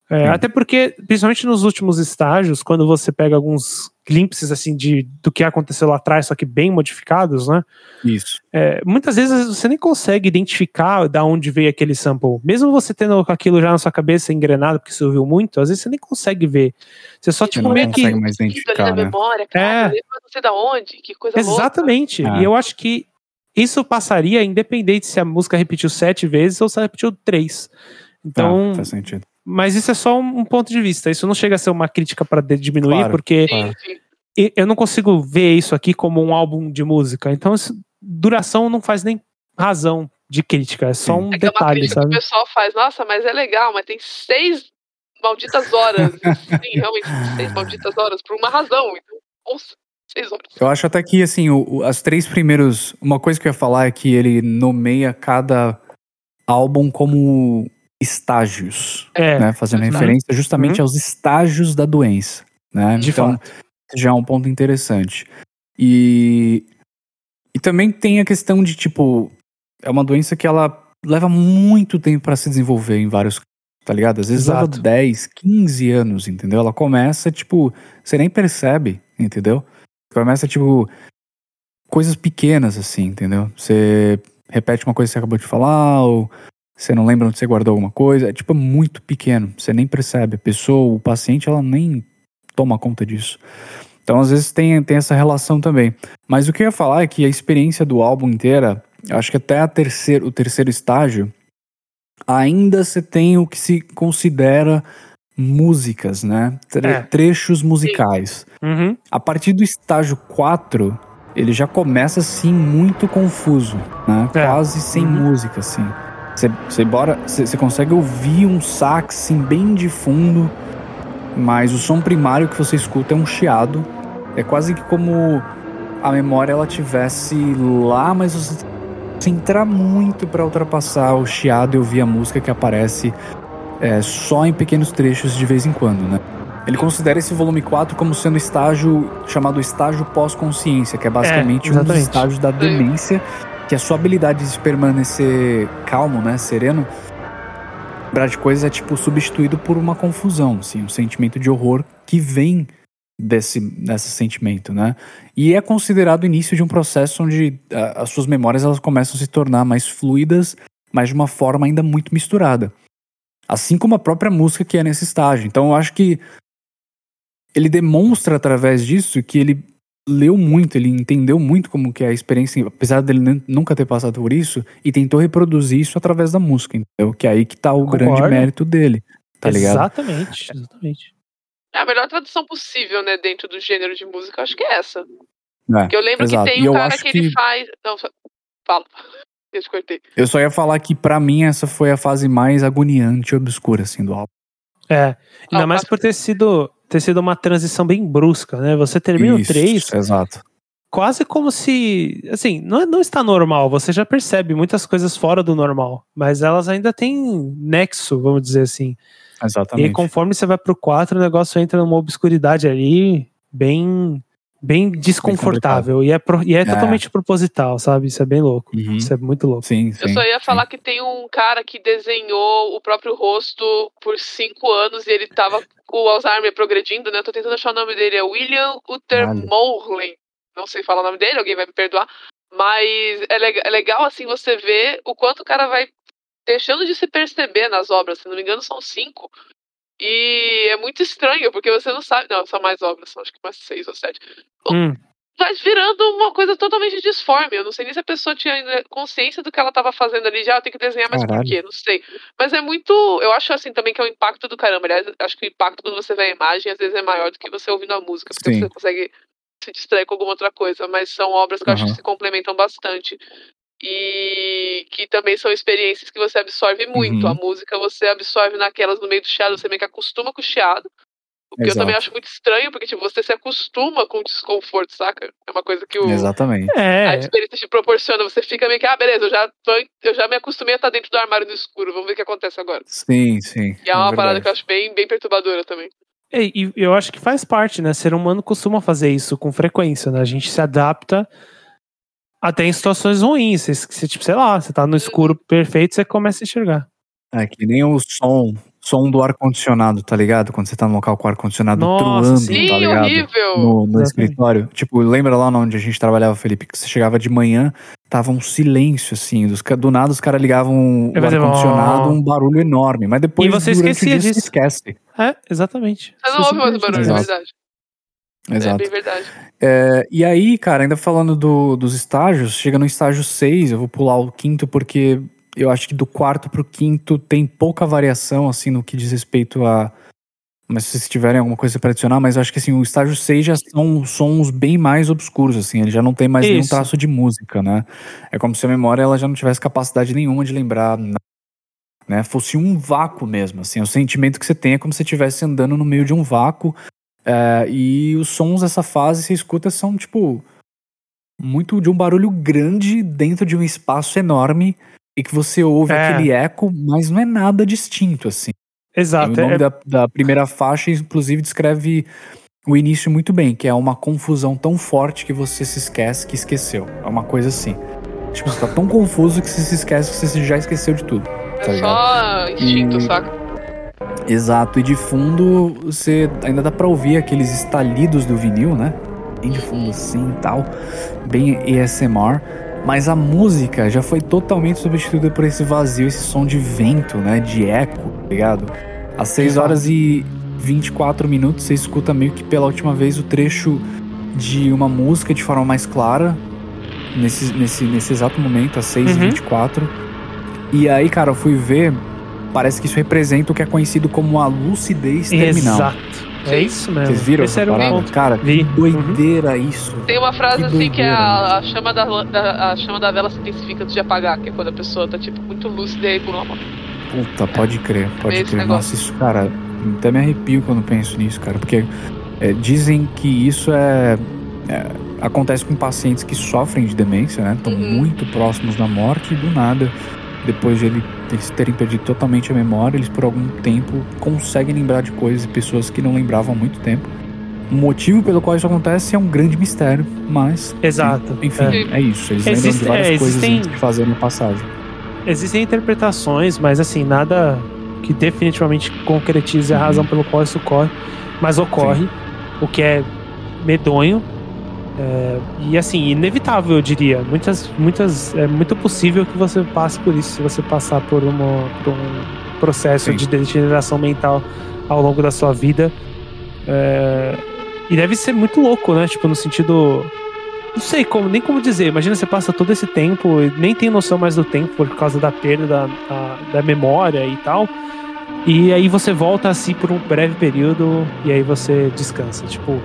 É, até porque, principalmente nos últimos estágios, quando você pega alguns glimpses assim de do que aconteceu lá atrás, só que bem modificados, né? Isso. É, muitas vezes você nem consegue identificar da onde veio aquele sample. Mesmo você tendo aquilo já na sua cabeça engrenado, porque você ouviu muito, às vezes você nem consegue ver. Você só tipo não meio consegue que mais identificar, né? memória, cara, é. não sei da onde, que coisa Exatamente. Louca. E eu acho que isso passaria independente se a música repetiu sete vezes ou se ela repetiu três. Então, ah, faz sentido. Mas isso é só um ponto de vista. Isso não chega a ser uma crítica para diminuir, claro, porque claro. eu não consigo ver isso aqui como um álbum de música. Então, isso, duração não faz nem razão de crítica. É só um é detalhe, é sabe? Que o pessoal faz, nossa, mas é legal, mas tem seis malditas horas. Sim, realmente, seis malditas horas, por uma razão. Então, ouça. Seis horas. Eu acho até que, assim, o, as três primeiros. Uma coisa que eu ia falar é que ele nomeia cada álbum como estágios. É. Né? Fazendo uhum. referência justamente uhum. aos estágios da doença. Né? De então, fato. já é um ponto interessante. E. E também tem a questão de, tipo, é uma doença que ela leva muito tempo para se desenvolver em vários tá ligado? Às vezes Exato. leva 10, 15 anos, entendeu? Ela começa, tipo, você nem percebe, entendeu? Começa, tipo, coisas pequenas, assim, entendeu? Você repete uma coisa que você acabou de falar, ou você não lembra onde você guardou alguma coisa. É, tipo, muito pequeno, você nem percebe. A pessoa, o paciente, ela nem toma conta disso. Então, às vezes, tem, tem essa relação também. Mas o que eu ia falar é que a experiência do álbum inteira, acho que até a terceiro, o terceiro estágio, ainda você tem o que se considera músicas, né? Tre é. Trechos musicais. Uhum. A partir do estágio 4, ele já começa assim muito confuso, né? É. Quase sem uhum. música, assim. Você bora, você consegue ouvir um sax assim, bem de fundo, mas o som primário que você escuta é um chiado. É quase que como a memória ela tivesse lá, mas você se entrar muito para ultrapassar o chiado e ouvir a música que aparece é, só em pequenos trechos de vez em quando, né? Ele considera esse volume 4 como sendo estágio chamado estágio pós-consciência, que é basicamente é, um dos estágios da demência, que a sua habilidade de permanecer calmo, né, sereno, lembrar de coisas é tipo substituído por uma confusão, assim, um sentimento de horror que vem desse, desse sentimento, né? E é considerado o início de um processo onde a, as suas memórias elas começam a se tornar mais fluidas, mas de uma forma ainda muito misturada. Assim como a própria música que é nesse estágio. Então eu acho que ele demonstra através disso que ele leu muito, ele entendeu muito como que é a experiência, apesar dele nunca ter passado por isso, e tentou reproduzir isso através da música, entendeu? Que é aí que tá o Concordo. grande mérito dele, tá ligado? Exatamente, exatamente. É a melhor tradução possível, né, dentro do gênero de música, acho que é essa. É, Porque eu lembro exato. que tem um cara que, que ele faz. Não, só... fala. Eu te cortei. Eu só ia falar que para mim essa foi a fase mais agoniante e obscura, assim, do álbum. É. Ainda ah, mais por ter sido, ter sido uma transição bem brusca, né? Você termina Isso, o 3. Exato. Quase como se. Assim, não, não está normal. Você já percebe muitas coisas fora do normal. Mas elas ainda têm nexo, vamos dizer assim. Exatamente. E conforme você vai pro 4, o negócio entra numa obscuridade ali, bem bem desconfortável. Bem e é, pro, e é, é, totalmente proposital, sabe? Isso é bem louco. Uhum. Isso é muito louco. Sim, sim, Eu só ia sim. falar que tem um cara que desenhou o próprio rosto por cinco anos e ele tava com o Alzheimer progredindo, né? Eu tô tentando achar o nome dele. É William Uther Mohlin. Não sei falar o nome dele, alguém vai me perdoar. Mas é, le é legal, assim, você ver o quanto o cara vai deixando de se perceber nas obras, se não me engano, são cinco. E é muito estranho, porque você não sabe. Não, são mais obras, são acho que mais seis ou sete. Hum. Vai virando uma coisa totalmente disforme. Eu não sei nem se a pessoa tinha consciência do que ela estava fazendo ali. Já ah, tem que desenhar, mas Caralho. por quê? Não sei. Mas é muito. Eu acho assim também que é o impacto do caramba. Aliás, acho que o impacto quando você vê a imagem às vezes é maior do que você ouvindo a música, porque Sim. você consegue se distrair com alguma outra coisa. Mas são obras que uhum. eu acho que se complementam bastante e que também são experiências que você absorve muito. Uhum. A música você absorve naquelas no meio do chiado, você meio que acostuma com o chiado. O que Exato. eu também acho muito estranho, porque tipo, você se acostuma com o desconforto, saca? É uma coisa que o, Exatamente. É. a experiência te proporciona. Você fica meio que, ah, beleza, eu já, tô, eu já me acostumei a estar dentro do armário no escuro, vamos ver o que acontece agora. Sim, sim. E é, é uma parada que eu acho bem, bem perturbadora também. E, e eu acho que faz parte, né? Ser humano costuma fazer isso com frequência, né? A gente se adapta até em situações ruins. Você, você, tipo, sei lá, você tá no escuro perfeito, você começa a enxergar. É que nem o som, som do ar-condicionado, tá ligado? Quando você tá no local com ar-condicionado truando, sim, tá ligado? horrível! No, no escritório. Tipo, lembra lá onde a gente trabalhava, Felipe, que você chegava de manhã, tava um silêncio, assim. Dos, do nada os caras ligavam o ar-condicionado, um barulho enorme. Mas depois, e você esquecia dia, disso. Você esquece. É, exatamente. Você não ouve mais barulho, na verdade. Exato. É bem verdade. É, e aí, cara, ainda falando do, dos estágios, chega no estágio 6, eu vou pular o quinto porque eu acho que do quarto pro quinto tem pouca variação, assim, no que diz respeito a. Mas se vocês tiverem alguma coisa para adicionar, mas eu acho que assim, o estágio 6 já são sons bem mais obscuros, assim, ele já não tem mais Isso. nenhum traço de música, né? É como se a memória ela já não tivesse capacidade nenhuma de lembrar né? Fosse um vácuo mesmo, assim, o sentimento que você tem é como se você estivesse andando no meio de um vácuo É, e os sons dessa fase, você escuta, são tipo. Muito de um barulho grande dentro de um espaço enorme e que você ouve é. aquele eco, mas não é nada distinto, assim. Exato. E o nome é... da, da primeira faixa, inclusive, descreve o início muito bem, que é uma confusão tão forte que você se esquece que esqueceu. É uma coisa assim. Tipo, você tá tão confuso que você se esquece que você já esqueceu de tudo. Tá é só instinto, e... saca? Exato, e de fundo você ainda dá pra ouvir aqueles estalidos do vinil, né? Bem de fundo assim e tal, bem ASMR. Mas a música já foi totalmente substituída por esse vazio, esse som de vento, né? De eco, tá ligado? Às 6 horas e 24 minutos você escuta meio que pela última vez o trecho de uma música de forma mais clara, nesse, nesse, nesse exato momento, às 6h24. Uhum. E aí, cara, eu fui ver, parece que isso representa o que é conhecido como a lucidez terminal. Exato. É isso mesmo. Vocês viram Esse essa parada? Cara, Vi. que doideira uhum. isso. Tem uma frase que assim que é a, a, chama da, da, a chama da vela se intensifica antes de apagar, que é quando a pessoa tá, tipo, muito lúcida e por uma Puta, pode crer, pode Esse crer. Negócio. Nossa, isso, cara, até me arrepio quando penso nisso, cara, porque é, dizem que isso é, é, acontece com pacientes que sofrem de demência, né? Estão uhum. muito próximos da morte e do nada, depois de ele, eles terem perdido totalmente a memória, eles por algum tempo conseguem lembrar de coisas e pessoas que não lembravam há muito tempo. O motivo pelo qual isso acontece é um grande mistério, mas. Exato. Enfim, é, é isso. Eles Existe, lembram de várias é, coisas existem, que fazer na passagem. Existem interpretações, mas assim, nada que definitivamente concretize a razão pelo qual isso ocorre, mas ocorre, Sim. o que é medonho. É, e assim, inevitável, eu diria. Muitas, muitas, é muito possível que você passe por isso se você passar por, uma, por um processo Sim. de degeneração mental ao longo da sua vida. É, e deve ser muito louco, né? Tipo, no sentido não sei como, nem como dizer. Imagina você passa todo esse tempo e nem tem noção mais do tempo por causa da perda da, da, da memória e tal. E aí você volta assim por um breve período e aí você descansa. Tipo,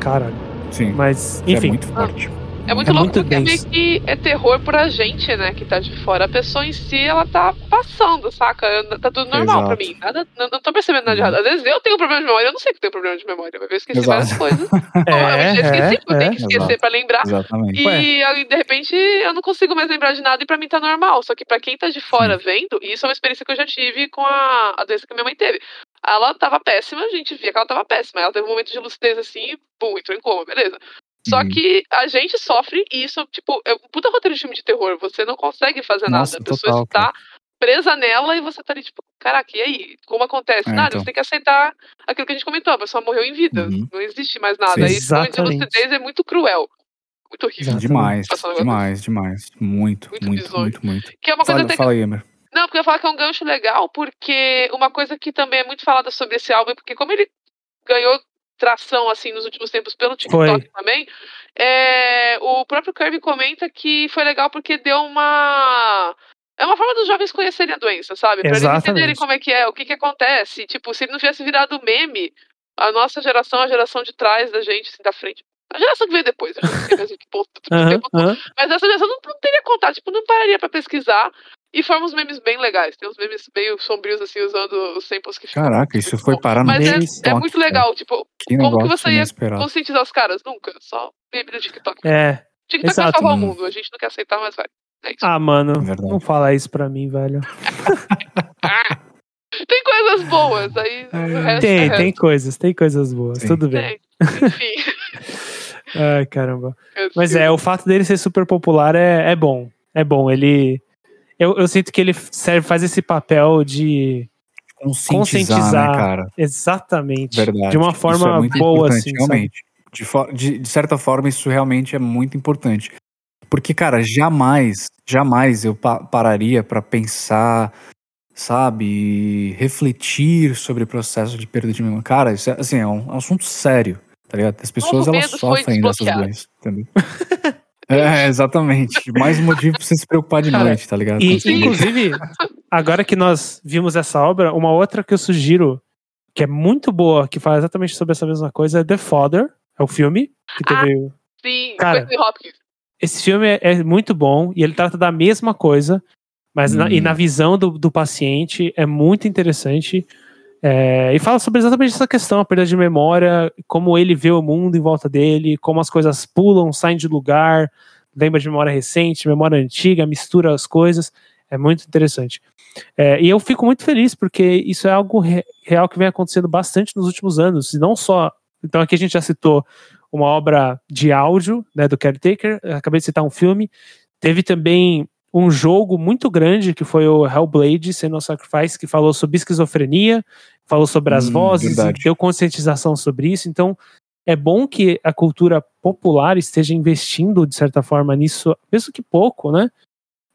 cara. Sim. Mas, enfim. É muito forte. É muito é louco muito porque é meio que é terror pra gente, né, que tá de fora. A pessoa em si, ela tá passando, saca? Tá tudo normal Exato. pra mim. Nada, não, não tô percebendo nada de errado. Às vezes eu tenho problema de memória, eu não sei que eu tenho problema de memória. Vez eu esqueci Exato. várias coisas. é, eu esqueci, é, eu tenho que é. esquecer Exato. pra lembrar. Exatamente. E aí, de repente, eu não consigo mais lembrar de nada e pra mim tá normal. Só que pra quem tá de fora Sim. vendo, e isso é uma experiência que eu já tive com a, a doença que minha mãe teve. Ela tava péssima, a gente via que ela tava péssima. Ela teve um momento de lucidez assim, pum, entrou em coma, beleza. Só uhum. que a gente sofre isso, tipo, é um puta roteiro de filme de terror. Você não consegue fazer Nossa, nada. A pessoa total, está cara. presa nela e você tá ali, tipo, caraca, e aí? Como acontece? É, nada, então. você tem que aceitar aquilo que a gente comentou. A pessoa morreu em vida. Uhum. Não existe mais nada. Sim, Isso de lucidez é muito cruel. Muito horrível. Demais, demais, demais. Muito, muito, muito, muito, muito, Que é uma coisa fala, fala aí, Emer. Não, porque eu ia falar que é um gancho legal, porque uma coisa que também é muito falada sobre esse álbum, porque como ele ganhou tração assim nos últimos tempos pelo TikTok foi. também. É, o próprio Kirby comenta que foi legal porque deu uma é uma forma dos jovens conhecerem a doença, sabe? Pra Exatamente. eles entenderem como é que é, o que que acontece. Tipo, se ele não tivesse virado meme, a nossa geração, a geração de trás da gente, assim, da frente. A geração que veio depois, a gente, que, uhum, uhum. mas essa geração não, não teria contato, tipo, não pararia pra pesquisar e foram uns memes bem legais. Tem uns memes meio sombrios, assim, usando os samples que ficam. Caraca, isso foi parar no Mas é, é, muito legal, tipo, que como que você ia conscientizar os caras? Nunca. Só meme do TikTok. É. TikTok vai salvar o mundo. A gente não quer aceitar, mas vai. É ah, mano, é não fala isso pra mim, velho. tem coisas boas, aí. tem, é tem coisas, tem coisas boas, Sim. tudo bem. Tem. Enfim. Ai, caramba. Mas é, o fato dele ser super popular é, é bom. É bom. Ele eu, eu sinto que ele serve, faz esse papel de conscientizar, conscientizar né, cara? Exatamente. Verdade. De uma forma é boa, assim. Realmente. De, de, de, certa forma, isso realmente é muito importante. Porque, cara, jamais, jamais eu pa pararia para pensar, sabe, refletir sobre o processo de perda de memória. Cara, isso é, assim, é um assunto sério, tá ligado? As pessoas, elas sofrem dessas doenças, entendeu? É, exatamente. Mais um motivo pra você se preocupar de Cara, noite, tá ligado? E, inclusive, agora que nós vimos essa obra, uma outra que eu sugiro, que é muito boa, que fala exatamente sobre essa mesma coisa, é The Father, é o filme que teve. Ah, sim, Cara, Hopkins. Esse filme é, é, muito bom e ele trata da mesma coisa, mas hum. na, e na hum. visão do, do paciente é muito interessante. É, e fala sobre exatamente essa questão, a perda de memória, como ele vê o mundo em volta dele, como as coisas pulam, saem de lugar, lembra de memória recente, memória antiga, mistura as coisas. É muito interessante. É, e eu fico muito feliz porque isso é algo re real que vem acontecendo bastante nos últimos anos, e não só. Então, aqui a gente já citou uma obra de áudio né, do Caretaker, acabei de citar um filme. Teve também um jogo muito grande que foi o Hellblade Senua Sacrifice, que falou sobre esquizofrenia, falou sobre as hum, vozes, deu conscientização sobre isso. Então, é bom que a cultura popular esteja investindo, de certa forma, nisso, mesmo que pouco, né?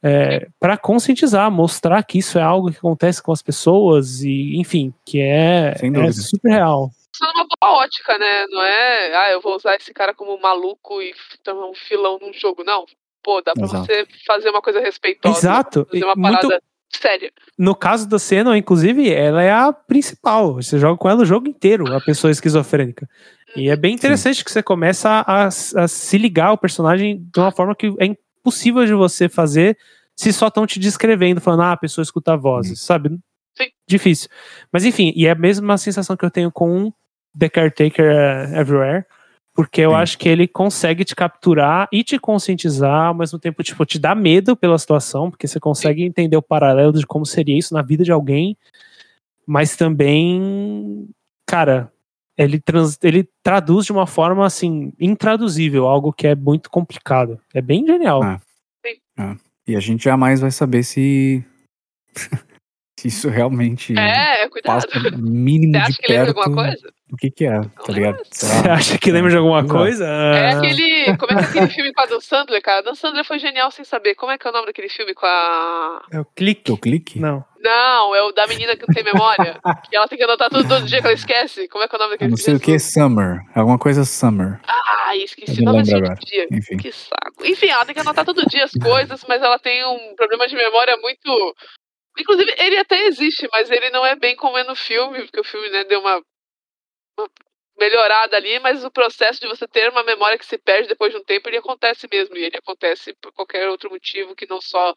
É, para conscientizar, mostrar que isso é algo que acontece com as pessoas e, enfim, que é, é super real. Isso é uma boa ótica, né? Não é, ah, eu vou usar esse cara como maluco e tomar um filão num jogo. Não, pô, dá pra Exato. você fazer uma coisa respeitosa. Exato. Fazer uma parada Muito... séria. No caso da cena, inclusive, ela é a principal. Você joga com ela o jogo inteiro, a pessoa esquizofrênica. E é bem interessante Sim. que você começa a, a, se ligar ao personagem de uma forma que é impossível de você fazer se só estão te descrevendo, falando, ah, a pessoa escuta vozes, Sim. sabe? Sim. Difícil. Mas enfim, e é a mesma sensação que eu tenho com The Caretaker Everywhere, porque eu Sim. acho que ele consegue te capturar e te conscientizar, ao mesmo tempo, tipo, te dá medo pela situação, porque você consegue Sim. entender o paralelo de como seria isso na vida de alguém, mas também, cara, ele, trans, ele traduz de uma forma, assim, intraduzível, algo que é muito complicado. É bem genial. Ah. Ah. E a gente jamais vai saber se se isso realmente é, cuidado. passa mínimo Você acha de que perto lembra alguma coisa? Do que que é, tá ligado? Você acha que lembra de alguma coisa? É aquele, como é que é aquele filme com a Dan Sandler, cara? A Dan Sandler foi genial sem saber. Como é que é o nome daquele filme com a... É o Clique. O Clique? Não. Não, é o da menina que não tem memória. que ela tem que anotar tudo todo dia que ela esquece. Como é que é o nome daquele filme? Não sei o que é Summer. Alguma coisa Summer. Ah, esqueci o nome agora. dia. Enfim. Que saco. Enfim, ela tem que anotar todo dia as coisas, mas ela tem um problema de memória muito Inclusive, ele até existe, mas ele não é bem como é no filme, porque o filme né, deu uma, melhorada ali, mas o processo de você ter uma memória que se perde depois de um tempo, ele acontece mesmo. E ele acontece por qualquer outro motivo que não só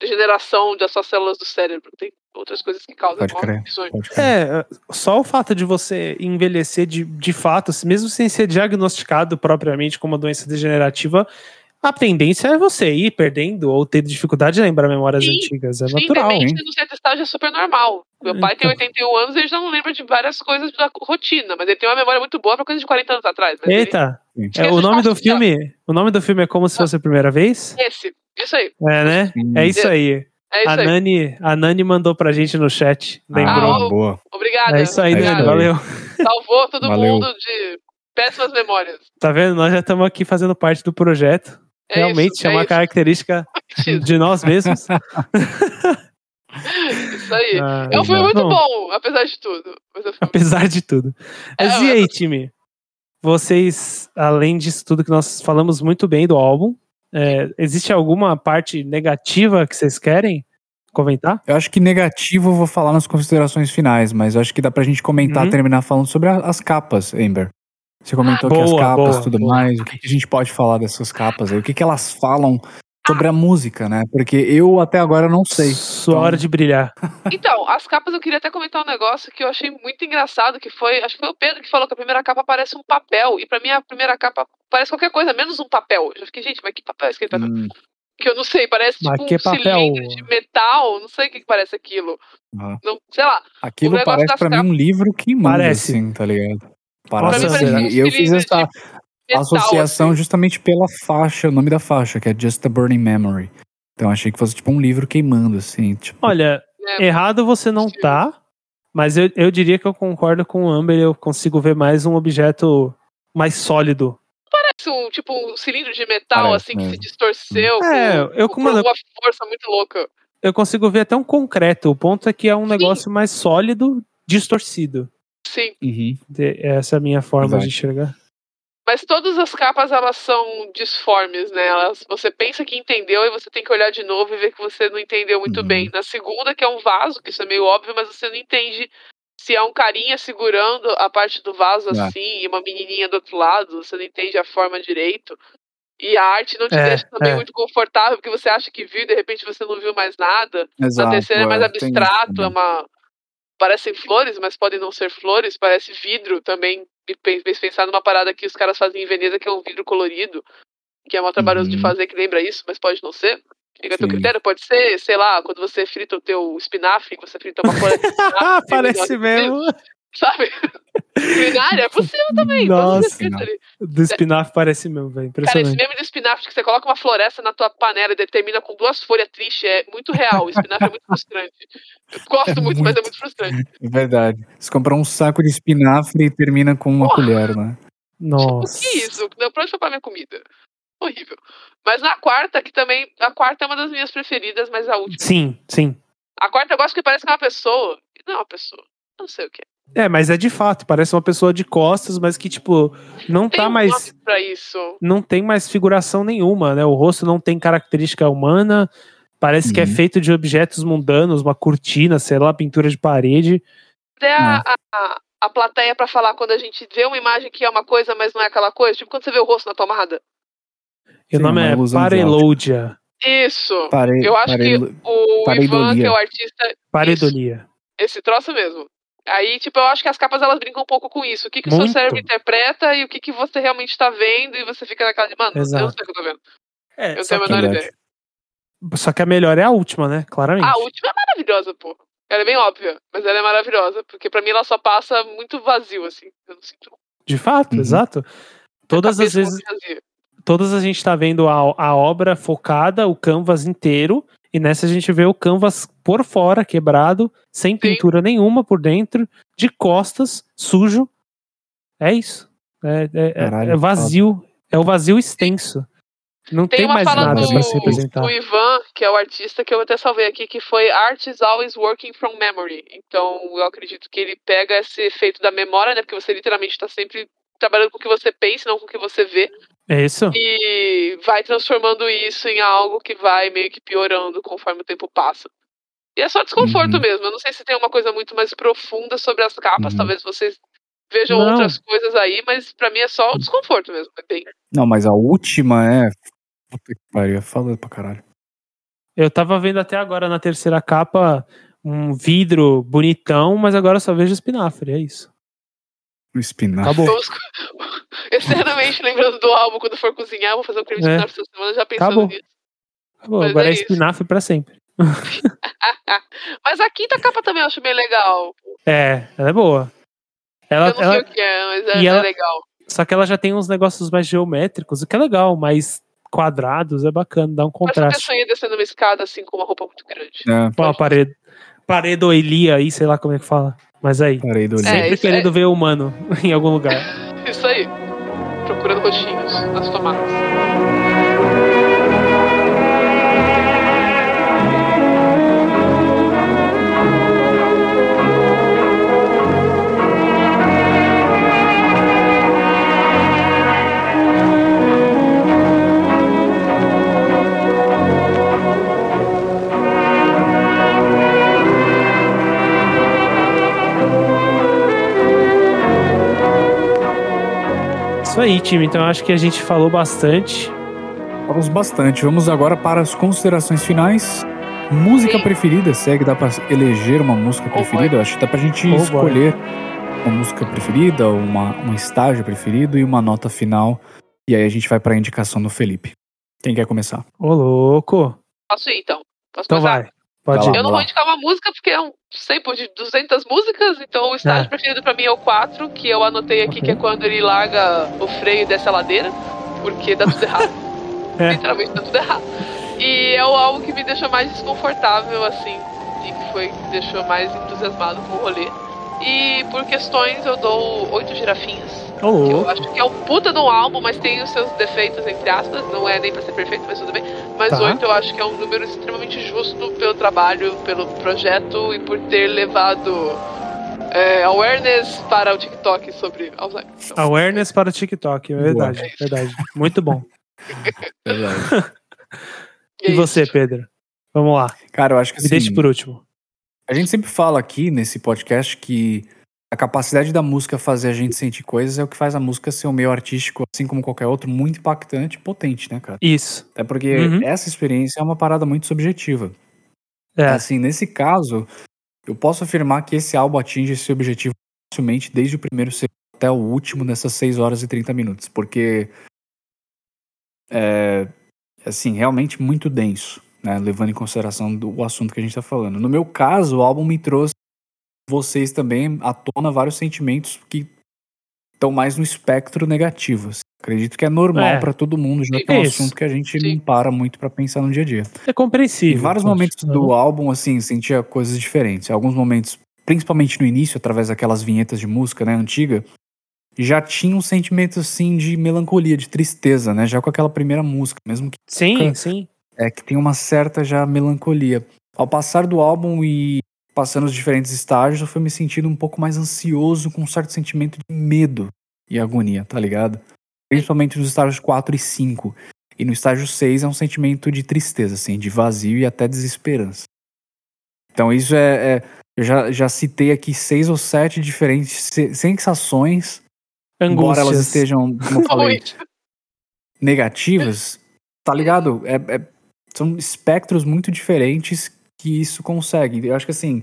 degeneração das suas células do cérebro. Tem outras coisas que causam pode crer, pode crer. É, só o fato de você envelhecer de, de fato, mesmo sem ser diagnosticado propriamente como uma doença degenerativa, a tendência é você ir perdendo ou ter dificuldade de lembrar memórias sim, antigas. É sim, natural. Sim, no certo estágio é super normal. Meu pai então. tem 81 anos e ele já não lembra de várias coisas da rotina, mas ele tem uma memória muito boa pra coisa de 40 anos atrás. Eita! É, o nome do filme. O nome do filme é como se fosse a primeira vez? Esse, isso aí. É, né? É isso aí. É isso a, aí. Nani, a Nani mandou pra gente no chat. Lembrou? Ah, boa. Obrigada. É isso aí, é Nani. Valeu. Salvou todo valeu. mundo de péssimas memórias. Tá vendo? Nós já estamos aqui fazendo parte do projeto. É Realmente isso, é, é, uma isso. característica de nós mesmos. Isso aí. Ah, é um filme muito bom, apesar de tudo. Apesar de tudo. É, Mas e aí, time? Vocês, além disso tudo que nós falamos muito bem do álbum, é, existe alguma parte negativa que vocês querem comentar? Eu acho que negativo eu vou falar nas considerações finais, mas eu acho que dá pra gente comentar, uhum. terminar falando sobre as capas, Ember. Você comentou boa, que as capas e tudo boa. mais. O que, a gente pode falar dessas capas aí? O que, que elas falam sobre a música, né? Porque eu até agora não sei. Sua então... hora de brilhar. Então, as capas eu queria até comentar um negócio que eu achei muito engraçado, que foi, acho que foi o Pedro que falou que a primeira capa parece um papel, e para mim a primeira capa parece qualquer coisa, menos um papel. Eu fiquei, gente, mas que papel é esse hum. Que eu não sei, parece mas tipo um papel? cilindro de metal, não sei o que, que parece aquilo. Ah. Não, sei lá. Aquilo parece para mim um livro que parece. assim, tá ligado? Assim. E eu fiz essa associação assim. justamente pela faixa, o nome da faixa, que é Just a Burning Memory. Então achei que fosse tipo um livro queimando, assim. Tipo... Olha, é, errado você não tá, mas eu, eu diria que eu concordo com o Amber, eu consigo ver mais um objeto mais sólido. Parece um tipo um cilindro de metal, Parece assim, mesmo. que se distorceu. É, com, eu com uma força muito louca. Eu consigo ver até um concreto. O ponto é que é um Sim. negócio mais sólido, distorcido. Sim. Uhum. Essa é a minha forma Exato. de enxergar. Mas todas as capas elas são disformes, né? Elas, você pensa que entendeu e você tem que olhar de novo e ver que você não entendeu muito uhum. bem. Na segunda, que é um vaso, que isso é meio óbvio, mas você não entende se é um carinha segurando a parte do vaso é. assim e uma menininha do outro lado, você não entende a forma direito. E a arte não te é, deixa também é. muito confortável, porque você acha que viu e de repente você não viu mais nada. Exato, Na terceira é mais abstrato, é uma parecem flores, mas podem não ser flores, parece vidro também. Me pensar numa parada que os caras fazem em Veneza, que é um vidro colorido, que é mal trabalhoso uhum. de fazer, que lembra isso, mas pode não ser. Fica a teu critério, pode ser, sei lá, quando você frita o teu espinafre, você frita uma folha de espinafre. Parece mesmo. Sabe? Culinária é possível também. Nossa, do espinafre parece mesmo, velho. Impressionante. Cara, esse meme do espinafre que você coloca uma floresta na tua panela e determina com duas folhas tristes é muito real. O espinafre é muito frustrante. Eu gosto é muito, muito, mas é muito frustrante. É verdade. Você compra um saco de espinafre e termina com uma Porra. colher, né? Nossa. Tipo, o que é isso? Pra onde foi pra minha comida? Horrível. Mas na quarta, que também. A quarta é uma das minhas preferidas, mas a última. Sim, sim. A quarta eu gosto que parece que é uma pessoa. Não é uma pessoa. Não sei o que é. É, mas é de fato, parece uma pessoa de costas, mas que, tipo, não tem tá mais. Pra isso. Não tem mais figuração nenhuma, né? O rosto não tem característica humana, parece uhum. que é uhum. feito de objetos mundanos, uma cortina, sei lá, pintura de parede. Até a, é. a, a plateia para falar quando a gente vê uma imagem que é uma coisa, mas não é aquela coisa, tipo quando você vê o rosto na tomada. E o nome é Parelodia. Isso. Pare, eu acho que o Ivan, que é o artista. Paredolia. Isso, esse troço mesmo. Aí, tipo, eu acho que as capas elas brincam um pouco com isso. O que, que o seu cérebro interpreta e o que, que você realmente tá vendo, e você fica naquela de, mano, Exato. eu não sei o que eu tô vendo. É, eu tenho a menor ideia. Só que a melhor é a última, né? Claramente. A última é maravilhosa, pô. Ela é bem óbvia, mas ela é maravilhosa, porque para mim ela só passa muito vazio, assim. Eu não sinto. De fato, uhum. exato. Todas as vezes. Todas a gente tá vendo a, a obra focada, o canvas inteiro, e nessa a gente vê o canvas por fora, quebrado, sem Sim. pintura nenhuma por dentro, de costas, sujo. É isso. É, é, é Caralho, é vazio. É o vazio extenso. Não tem, tem mais nada para se representar. O Ivan, que é o artista que eu até salvei aqui, que foi Art is always working from memory. Então, eu acredito que ele pega esse efeito da memória, né? Porque você literalmente está sempre trabalhando com o que você pensa, não com o que você vê. É isso. E vai transformando isso em algo que vai meio que piorando conforme o tempo passa. E é só desconforto uhum. mesmo. Eu não sei se tem uma coisa muito mais profunda sobre as capas. Uhum. Talvez vocês vejam não. outras coisas aí, mas para mim é só o desconforto mesmo. É bem... Não, mas a última é. Puta que pariu, é falando pra caralho. Eu tava vendo até agora na terceira capa um vidro bonitão, mas agora eu só vejo espinafre, é isso. O espinafre. Acabou. Eternamente lembrando do álbum quando for cozinhar, vou fazer um creme de é. espinafre essa semana já pensando Acabou. nisso. Acabou. Agora é, é espinafre pra sempre. mas a quinta capa também eu acho bem legal. É, ela é boa. Ela, eu não ela, sei o que é, mas é, ela, é legal. Só que ela já tem uns negócios mais geométricos, o que é legal, mas quadrados é bacana, dá um contraste. Mas a pessoa ia descendo uma escada assim com uma roupa muito grande. É. Pô, a parede. Paredoilia aí, sei lá como é que fala. Mas aí. Paredoilia. Sempre é, querendo é... ver o humano em algum lugar. isso aí procurando roxinhos nas tomadas. Isso aí, time. Então acho que a gente falou bastante. Falamos bastante. Vamos agora para as considerações finais. Música Sim. preferida, segue, dá pra eleger uma música oh, preferida? Boy. Acho que dá pra gente oh, escolher boy. uma música preferida, uma, um estágio preferido e uma nota final. E aí a gente vai pra indicação do Felipe. Quem quer começar? Ô, louco! Posso ir então? Posso então começar? vai. Pode ir. Eu não vou indicar uma música porque é um sample de 200 músicas, então o estágio é. preferido pra mim é o 4, que eu anotei aqui, okay. que é quando ele larga o freio e desce a ladeira, porque dá tudo errado. é. Literalmente dá tudo errado. E é o álbum que me deixou mais desconfortável, assim, e que foi me deixou mais entusiasmado com o rolê. E por questões eu dou oito girafinhas. Oh. eu acho que é um puta de um álbum, mas tem os seus defeitos, entre aspas. Não é nem pra ser perfeito, mas tudo bem. Mas tá. oito eu acho que é um número extremamente justo pelo trabalho, pelo projeto e por ter levado é, awareness para o TikTok sobre Alzheimer. Então, awareness para o TikTok, é verdade. É verdade. Muito bom. verdade. e, e você, Pedro? Vamos lá. Cara, eu acho que Me deixe por último. A gente sempre fala aqui nesse podcast que a capacidade da música fazer a gente sentir coisas é o que faz a música ser um meio artístico, assim como qualquer outro, muito impactante e potente, né, cara? Isso. Até porque uhum. essa experiência é uma parada muito subjetiva. É. Assim, nesse caso, eu posso afirmar que esse álbum atinge esse objetivo facilmente desde o primeiro até o último nessas 6 horas e 30 minutos, porque é assim, realmente muito denso, né, levando em consideração do, o assunto que a gente está falando. No meu caso, o álbum me trouxe vocês também à tona vários sentimentos que estão mais no espectro negativo. Assim. Acredito que é normal é. para todo mundo, já que é um assunto que a gente Sim. não para muito para pensar no dia a dia. É compreensível. Em vários momentos do álbum, assim, sentia coisas diferentes. Em alguns momentos, principalmente no início, através daquelas vinhetas de música, né, antiga, já tinha um sentimento, assim, de melancolia, de tristeza, né, já com aquela primeira música, mesmo que... Sim, sim. É, que tem uma certa já melancolia. Ao passar do álbum e passando os diferentes estágios, eu fui me sentindo um pouco mais ansioso, com um certo sentimento de medo e agonia, tá ligado? Principalmente nos estágios 4 e 5. E no estágio 6 é um sentimento de tristeza, assim, de vazio e até desesperança. Então isso é. é eu já, já citei aqui seis ou sete diferentes sensações. Angústias. Embora elas estejam, como eu falei, negativas, tá ligado? É, é, são espectros muito diferentes que isso consegue. Eu acho que assim,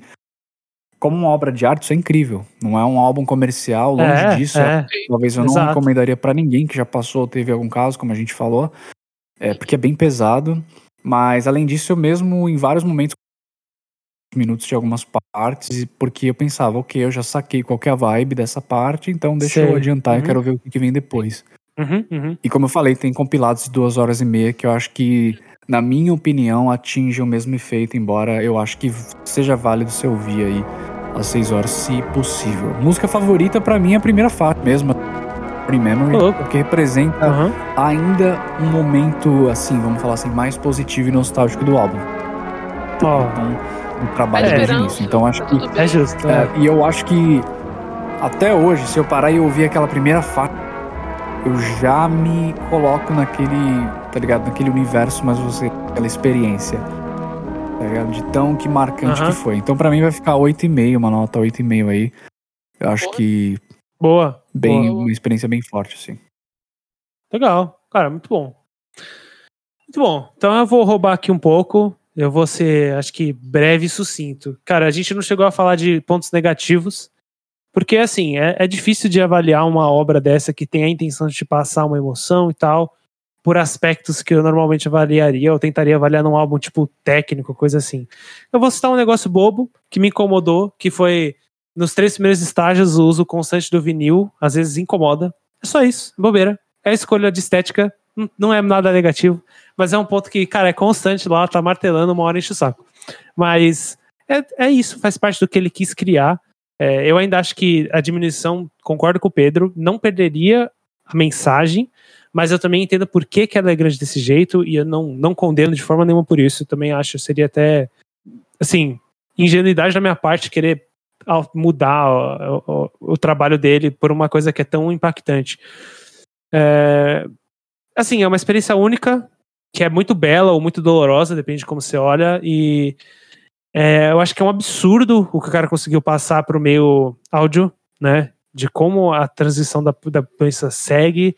como uma obra de arte, isso é incrível. Não é um álbum comercial, longe é, disso. É. Talvez eu Exato. não recomendaria para ninguém que já passou, teve algum caso, como a gente falou. É, porque é bem pesado. Mas além disso, eu mesmo, em vários momentos, minutos de algumas partes, porque eu pensava, ok, eu já saquei qual é a vibe dessa parte, então deixa Sei. eu adiantar, uhum. eu quero ver o que vem depois. Uhum, uhum. E como eu falei, tem compilados de duas horas e meia que eu acho que, na minha opinião, atinge o mesmo efeito, embora eu acho que seja válido se ouvir aí às 6 horas, se possível. Música favorita para mim é a primeira fase mesmo. Memory, porque representa uhum. ainda um momento, assim, vamos falar assim, mais positivo e nostálgico do álbum. Oh. Então, o trabalho é, desde início. Então acho que. É justo. É, é. E eu acho que até hoje, se eu parar e ouvir aquela primeira faixa, eu já me coloco naquele, tá ligado? Naquele universo, mas você, aquela experiência tá ligado? De tão que marcante uhum. que foi. Então para mim vai ficar 8,5, uma nota 8,5 aí. Eu acho Boa. que. Boa. Bem, Boa. uma experiência bem forte, assim. Legal. Cara, muito bom. Muito bom. Então eu vou roubar aqui um pouco. Eu vou ser, acho que, breve e sucinto. Cara, a gente não chegou a falar de pontos negativos. Porque, assim, é, é difícil de avaliar uma obra dessa que tem a intenção de te passar uma emoção e tal por aspectos que eu normalmente avaliaria, ou tentaria avaliar num álbum tipo técnico, coisa assim. Eu vou citar um negócio bobo que me incomodou, que foi nos três primeiros estágios o uso constante do vinil, às vezes incomoda. É só isso, bobeira. É a escolha de estética, não é nada negativo, mas é um ponto que, cara, é constante lá, tá martelando, uma hora enche o saco. Mas é, é isso, faz parte do que ele quis criar. É, eu ainda acho que a diminuição, concordo com o Pedro, não perderia a mensagem, mas eu também entendo por que, que ela é grande desse jeito e eu não, não condeno de forma nenhuma por isso. Eu também acho seria até, assim, ingenuidade da minha parte querer mudar o, o, o trabalho dele por uma coisa que é tão impactante. É, assim, é uma experiência única, que é muito bela ou muito dolorosa, depende de como você olha, e é, eu acho que é um absurdo o que o cara conseguiu passar para o meio áudio, né? De como a transição da, da doença segue,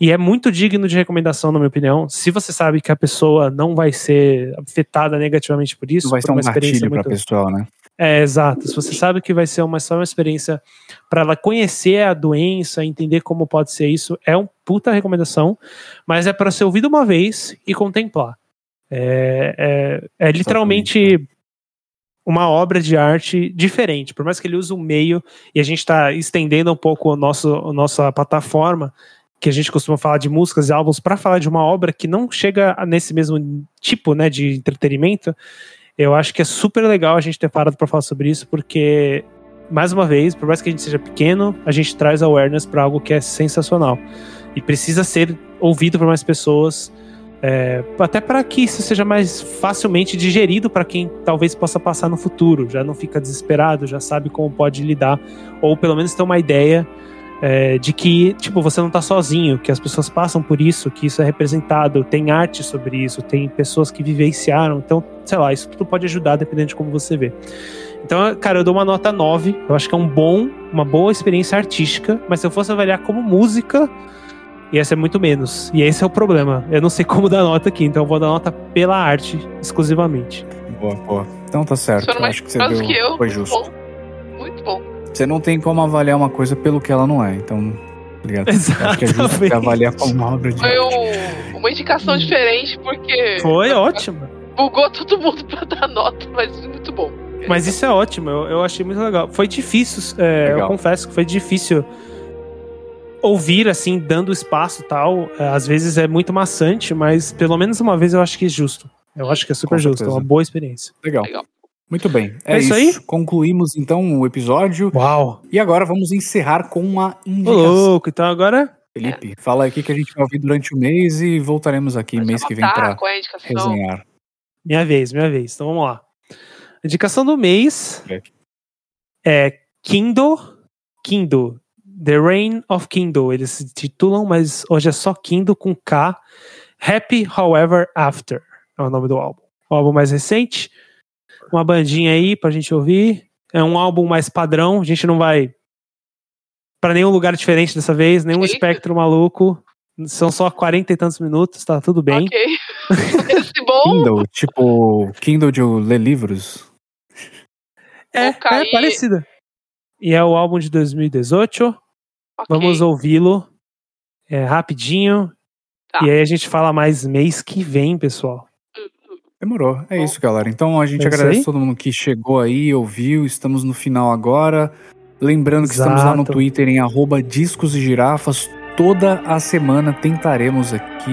e é muito digno de recomendação, na minha opinião. Se você sabe que a pessoa não vai ser afetada negativamente por isso, não vai ser um uma experiência muito... para a pessoa, né? É, exato. Se você sabe que vai ser uma, só uma experiência para ela conhecer a doença, entender como pode ser isso, é um puta recomendação, mas é para ser ouvido uma vez e contemplar. É, é, é literalmente uma obra de arte diferente, por mais que ele use o meio e a gente está estendendo um pouco o nosso, a nossa plataforma, que a gente costuma falar de músicas e álbuns para falar de uma obra que não chega nesse mesmo tipo, né, de entretenimento, eu acho que é super legal a gente ter parado para falar sobre isso, porque mais uma vez, por mais que a gente seja pequeno, a gente traz awareness para algo que é sensacional. E precisa ser ouvido por mais pessoas, é, até para que isso seja mais facilmente digerido para quem talvez possa passar no futuro, já não fica desesperado, já sabe como pode lidar, ou pelo menos ter uma ideia é, de que, tipo, você não tá sozinho, que as pessoas passam por isso, que isso é representado, tem arte sobre isso, tem pessoas que vivenciaram, então, sei lá, isso tudo pode ajudar dependendo de como você vê. Então, cara, eu dou uma nota 9, eu acho que é um bom, uma boa experiência artística, mas se eu fosse avaliar como música, ia ser muito menos. E esse é o problema. Eu não sei como dar nota aqui, então eu vou dar nota pela arte exclusivamente. Boa, boa. Então tá certo. Eu acho que você deu, que eu, foi justo. Bom. Muito bom. Você não tem como avaliar uma coisa pelo que ela não é, então. Obrigado. Exatamente. Acho que é justo você avaliar como uma obra de Foi um, uma indicação diferente, porque. Foi ótima. Bugou todo mundo pra dar nota, mas muito bom. Mas isso é ótimo, eu, eu achei muito legal. Foi difícil, é, eu confesso que foi difícil ouvir, assim, dando espaço e tal. É, às vezes é muito maçante, mas pelo menos uma vez eu acho que é justo. Eu acho que é super justo, é uma boa experiência. Legal. Legal. Muito bem. É, é isso, aí? Concluímos então o episódio. Uau! E agora vamos encerrar com uma indicação. louco, então agora. Felipe, fala aí o que a gente vai ouvir durante o mês e voltaremos aqui Mas mês que vem para resenhar. Minha vez, minha vez. Então vamos lá. Indicação do mês é Kindle. Kindle. The Reign of Kindle. Eles se titulam, mas hoje é só Kindle com K. Happy However After é o nome do álbum. O álbum mais recente. Uma bandinha aí pra gente ouvir. É um álbum mais padrão. A gente não vai para nenhum lugar diferente dessa vez, nenhum Eita. espectro maluco. São só 40 e tantos minutos, tá tudo bem. Ok. Esse bom. Kindle, tipo, Kindle de ler livros. É, é parecida. E é o álbum de 2018. Okay. Vamos ouvi-lo é, rapidinho. Tá. E aí a gente fala mais mês que vem, pessoal. Demorou. É Bom. isso, galera. Então a gente é agradece todo mundo que chegou aí, ouviu. Estamos no final agora. Lembrando que estamos lá no Twitter em arroba discos e girafas. Toda a semana tentaremos aqui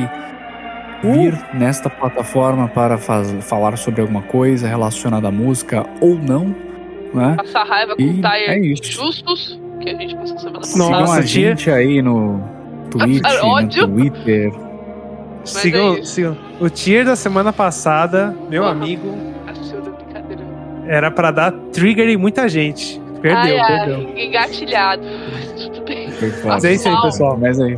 uh. vir nesta plataforma para faz, falar sobre alguma coisa relacionada à música ou não. Né? Passar raiva com e é justos que a gente passou semana passada. Sigam a gente aí no Twitch, no Twitter. Sigam, é sigam. O tier da semana passada, meu uhum. amigo, era para dar trigger em muita gente. Perdeu, ai, perdeu. Ai, engatilhado. Mas tudo bem. Mas é isso aí, pessoal. Mas aí.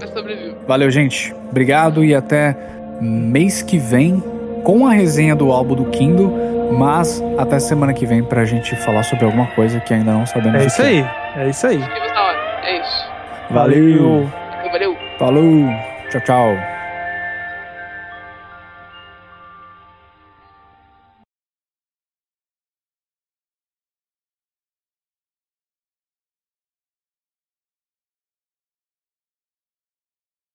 Valeu, gente. Obrigado e até mês que vem com a resenha do álbum do Kindle, mas até semana que vem pra gente falar sobre alguma coisa que ainda não sabemos. É isso aí. É isso aí. É isso. Valeu. Valeu. Falou. Tchau, tchau.